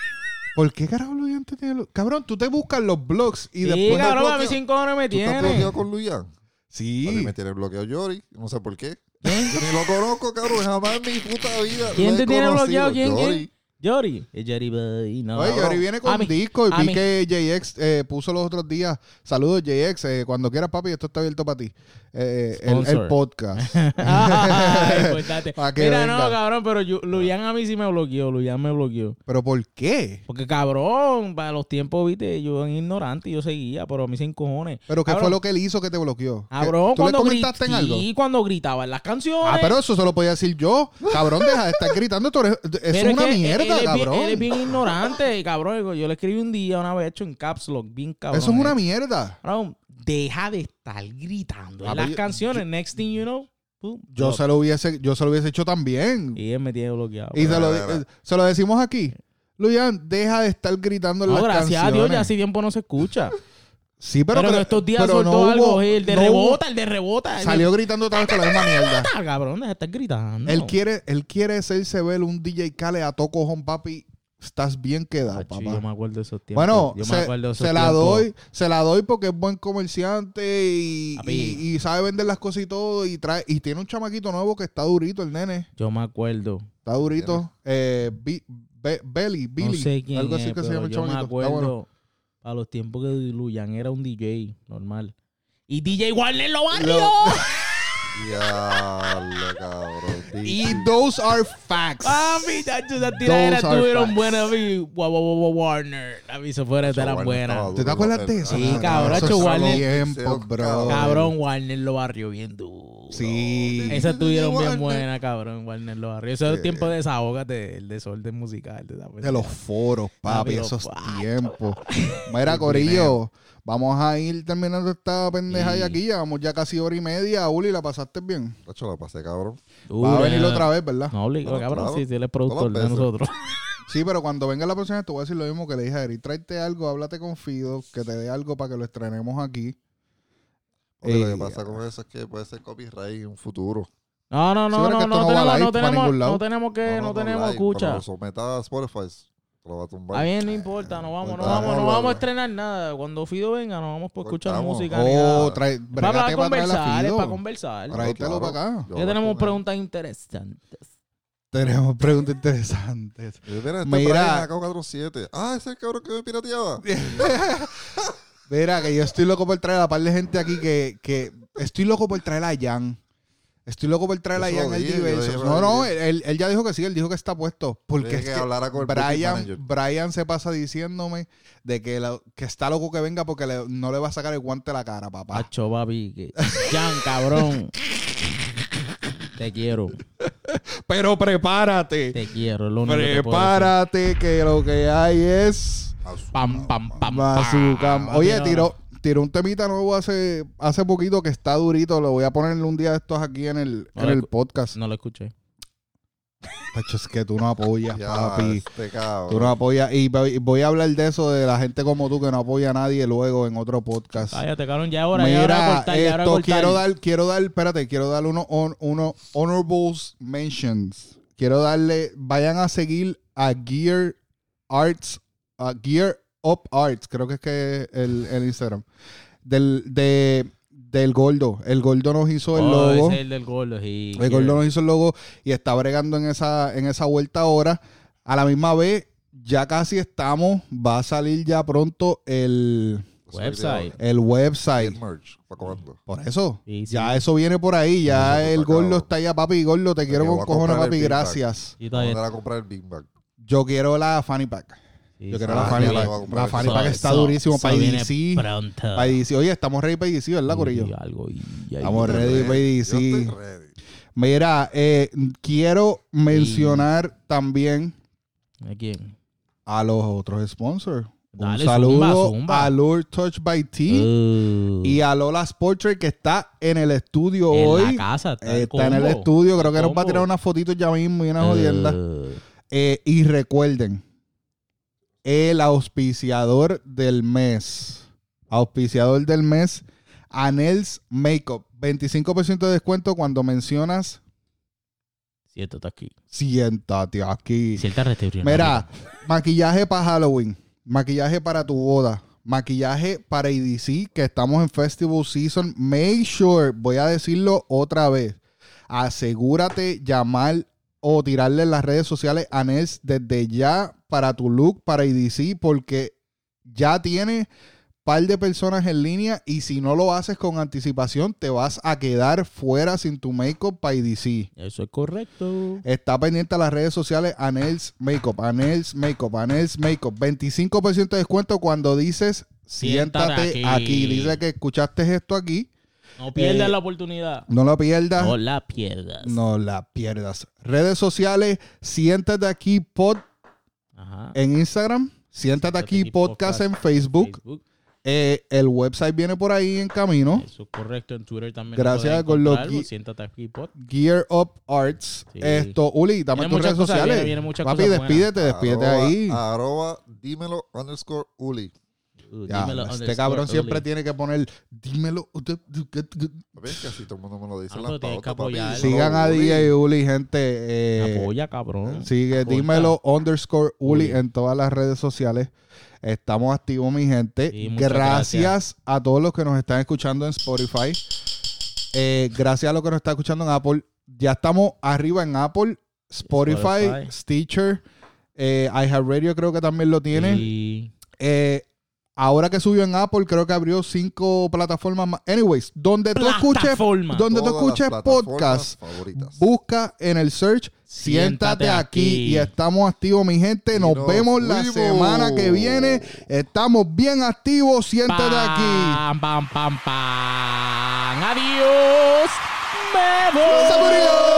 ¿Por qué carajo Luyan te tiene... lo- Cabrón, tú te buscas los blogs y sí, después... cabrón, a mí sin cojones me ¿Tú estás tiene. bloqueado con Luyan? A mí Sí. me tiene bloqueado Yori. No sé por qué. Yo ni lo conozco, cabrón. Jamás en mi puta vida. ¿Quién te tiene bloqueado? ¿Quién, Yori. Yori. Boy, no. Oye. Yori viene con mí- disco y vi mí- que JX eh, puso los otros días. Saludos, JX. eh, cuando quieras, papi, esto está abierto para ti. Eh, el, el podcast. Ah, importante. Mira, no, cabrón, pero yo- Luyan a mí sí me bloqueó. Luyan me bloqueó. ¿Pero por qué? Porque, cabrón, para los tiempos, viste, yo en ignorante, yo seguía, pero a mí sin cojones. ¿Pero qué Cabrón. fue lo que él hizo que te bloqueó? Cabrón, ¿Tú le cuando comentaste en algo? Sí, cuando gritaban las canciones. Ah, pero eso se lo podía decir yo. Cabrón, deja de estar gritando. tú eres- Eso Pero es una que mierda, él es bien- cabrón. él es bien ignorante, cabrón. Yo le escribí un día una vez hecho en Caps Lock, bien cabrón. Eso es una mierda. Cabrón, deja de estar gritando Ah, en pero las yo- canciones. Next thing you know, Yo block. se lo hubiese, yo se lo hubiese hecho también. Y él me tiene bloqueado. Y se lo, se decimos aquí. Luyan, deja de estar gritando en No, las gracias canciones. a Dios, ya hace tiempo no se escucha. Sí, pero, Pero, que- estos días pero soltó no algo. hubo- el de no hubo- rebota, el de rebota. Salió gritando otra vez con la misma mierda. Cabrón, deja estar gritando. Él quiere, él quiere hacerse ver un DJ Kale a to cojón, papi. Estás bien quedado, papá. Yo me acuerdo de esos tiempos. Bueno, yo me se, acuerdo de esos se la tiempos. doy, se la doy porque es buen comerciante y, Papi. y- y sabe vender las cosas y todo y trae y tiene un chamaquito nuevo que está durito el nene, Yo me acuerdo. está durito, eh, Be- Belly, Billy, no sé quién algo así es, que se llama el yo me chamaquito. Está acuerdo bueno. A los tiempos que Luyan era un DJ normal. Y DJ Warner lo barrió. Lo- Diablo, cabrón. Y those are facts. Ah, mi tacho, esas tiraderas facts. buenas. Warner. A mí se fuera, eran buenas. ¿Te acuerdas de eso? Sí, cabrón, Warner-. Cabrón, Warner lo barrió bien duro. Sí. Esas estuvieron bien buenas, cabrón, Warner los Barrios. Eso es el tiempo de desahógate, el desorden musical. De, De los foros, papi, esos cuatro. tiempos. Mira, Corillo, vamos a ir terminando esta pendeja Sí. y aquí. Llevamos ya casi hora y media. Uli, ¿la pasaste bien? Tacho, la pasé, cabrón. Va a venir otra vez, ¿verdad? No, obligo, Bueno, cabrón, claro. sí, sí, él es productor de nosotros. Sí, pero cuando venga la próxima vez te voy a decir lo mismo que le dije a Eric. Tráete algo, háblate con Fido, que te dé algo para que lo estrenemos aquí. Porque lo Eh, que pasa con eso es que puede ser copyright en un futuro. No, no, no, no, no, tenemos, no, tenemos, no tenemos que, no, tenemos live, escucha. Lo someta a Spotify, lo va a tumbar. A mí no importa, no vamos, no vamos, no vamos, a estrenar nada. Cuando Fido venga, no vamos por escuchar música. ni nada. Oh, trae, para, conversar, es para conversar. Tráetelo para acá. Ya tenemos preguntas interesantes. Tenemos preguntas interesantes. Mira, este Mira. Brian acá 47. Ah, ese es el cabrón que me pirateaba. Mira, que yo estoy loco por traer a la par de gente aquí que, que estoy loco por traer a Jan. Estoy loco por traer a Jan el dije, dije, No, no, él, él ya dijo que sí, él dijo que está puesto. Porque es que con Brian. Brian se pasa diciéndome de que, la- que está loco que venga porque le- no le va a sacar el guante a la cara, papá. Pacho, papi. que- Jan, cabrón. Te quiero, Pero prepárate. te quiero. es lo único que te puedo decir. Prepárate que lo que hay es Pam, pam, pam, pam. Oye, Mira, tiró, tiró un temita nuevo hace, hace poquito que está durito. Lo voy a poner un día de estos aquí en el, No en el podcast. No lo escuché. Pacho, es que tú no apoyas, Ya, papi. este. Tú no apoyas. Y voy voy a hablar de eso, de la gente como tú que no apoya a nadie luego en otro podcast. Cállate, cabrón. Ya ahora, ya ahora Mira, cortar, ya ahora esto quiero dar, quiero dar, espérate, quiero dar unos uno, uno honorables mentions. Quiero darle, vayan a seguir a Gear Arts, Gear Up Arts, creo que es que el, el Instagram. Del, de, del Gordo. El Gordo nos hizo el Oh, logo. es el del gordo, sí. El Gordo nos hizo el logo y está bregando en esa, en esa vuelta ahora. A la misma vez, ya casi estamos. Va a salir ya pronto el, Website. el website. el merch. ¿Para cuándo? Por eso. Sí, sí. Ya eso viene por ahí. Ya el gordo está allá, papi. Gordo, te quiero que con cojones, papi. Gracias. Y a comprar el Big Bag. Yo quiero la Fanny Pack. Yo quiero la Fanny Pack. La Fanny Pack está durísimo. Para IDC. Para IDC. Oye, estamos ready para IDC, ¿verdad, Corillo? Estamos ready para IDC. Mira, eh, quiero mencionar también ¿A quién? a los otros sponsors. Dale, Un saludo zumba, zumba. a Lure Touch by T Uh, y a Lola Sportrait que está en el estudio en hoy. la casa. Está, Eh, está en el estudio, creo que nos va a tirar unas fotitos ya mismo y una Uh, jodienda. Eh, y recuerden, el auspiciador del mes, auspiciador del mes, Anels Makeup, 25% de descuento cuando mencionas Siéntate aquí. siéntate aquí. Restricción. Mira, maquillaje para Halloween, maquillaje para tu boda, maquillaje para EDC, que estamos en Festival Season. Make sure, voy a decirlo otra vez, asegúrate llamar o tirarle en las redes sociales a Nels desde ya para tu look, para EDC, porque ya tiene par de personas en línea y si no lo haces con anticipación te vas a quedar fuera sin tu makeup para EDC. Eso es correcto. Está pendiente a las redes sociales Anels Makeup, Anels Makeup, Anels Makeup. 25% de descuento cuando dices siéntate, Siéntate aquí. aquí. Dice que escuchaste esto aquí. No pierdas Eh, la oportunidad. No lo pierdas. No la pierdas. No la pierdas. Redes sociales, siéntate aquí pod Ajá. en Instagram, siéntate aquí podcast en Facebook. Eh, el website viene por ahí en camino. Eso es correcto. En Twitter también. Gracias, lo puedes encontrar, Gorloqui. pues, Siéntate aquí, pod. Gear Up Arts. Sí. Esto, Uli, dame Vienen tus muchas redes cosas, sociales. viene- Papi, buenas. despídete, despídete Arroba- ahí. Arroba, dímelo, underscore, Uli. Uh, Ya, dímelo este cabrón siempre Uli. tiene que poner, dímelo. ¿Ves que así todo el mundo me lo dice Ah, papi? apoyarlo. Sigan a. DJ Uli, gente. eh, Apoya, cabrón. sigue, dímelo underscore Uli Uli. en todas las redes sociales. Estamos activos, mi gente. Sí, gracias, gracias. a todos los que nos están escuchando en Spotify. Eh, gracias a los que nos están escuchando en Apple. Ya estamos arriba en Apple, Spotify, Spotify. Stitcher, eh, iHeartRadio creo que también lo tiene. Y Eh, ahora que subió en Apple, creo que abrió cinco plataformas más. Anyways, donde tú escuches, donde tú escuches podcast, favoritas. busca en el search, siéntate, Siéntate aquí. aquí. y estamos activos, mi gente. Nos nos vemos la semana que viene. Estamos bien activos, siéntate aquí. Pam, pam, pam, pam. Adiós. me voy.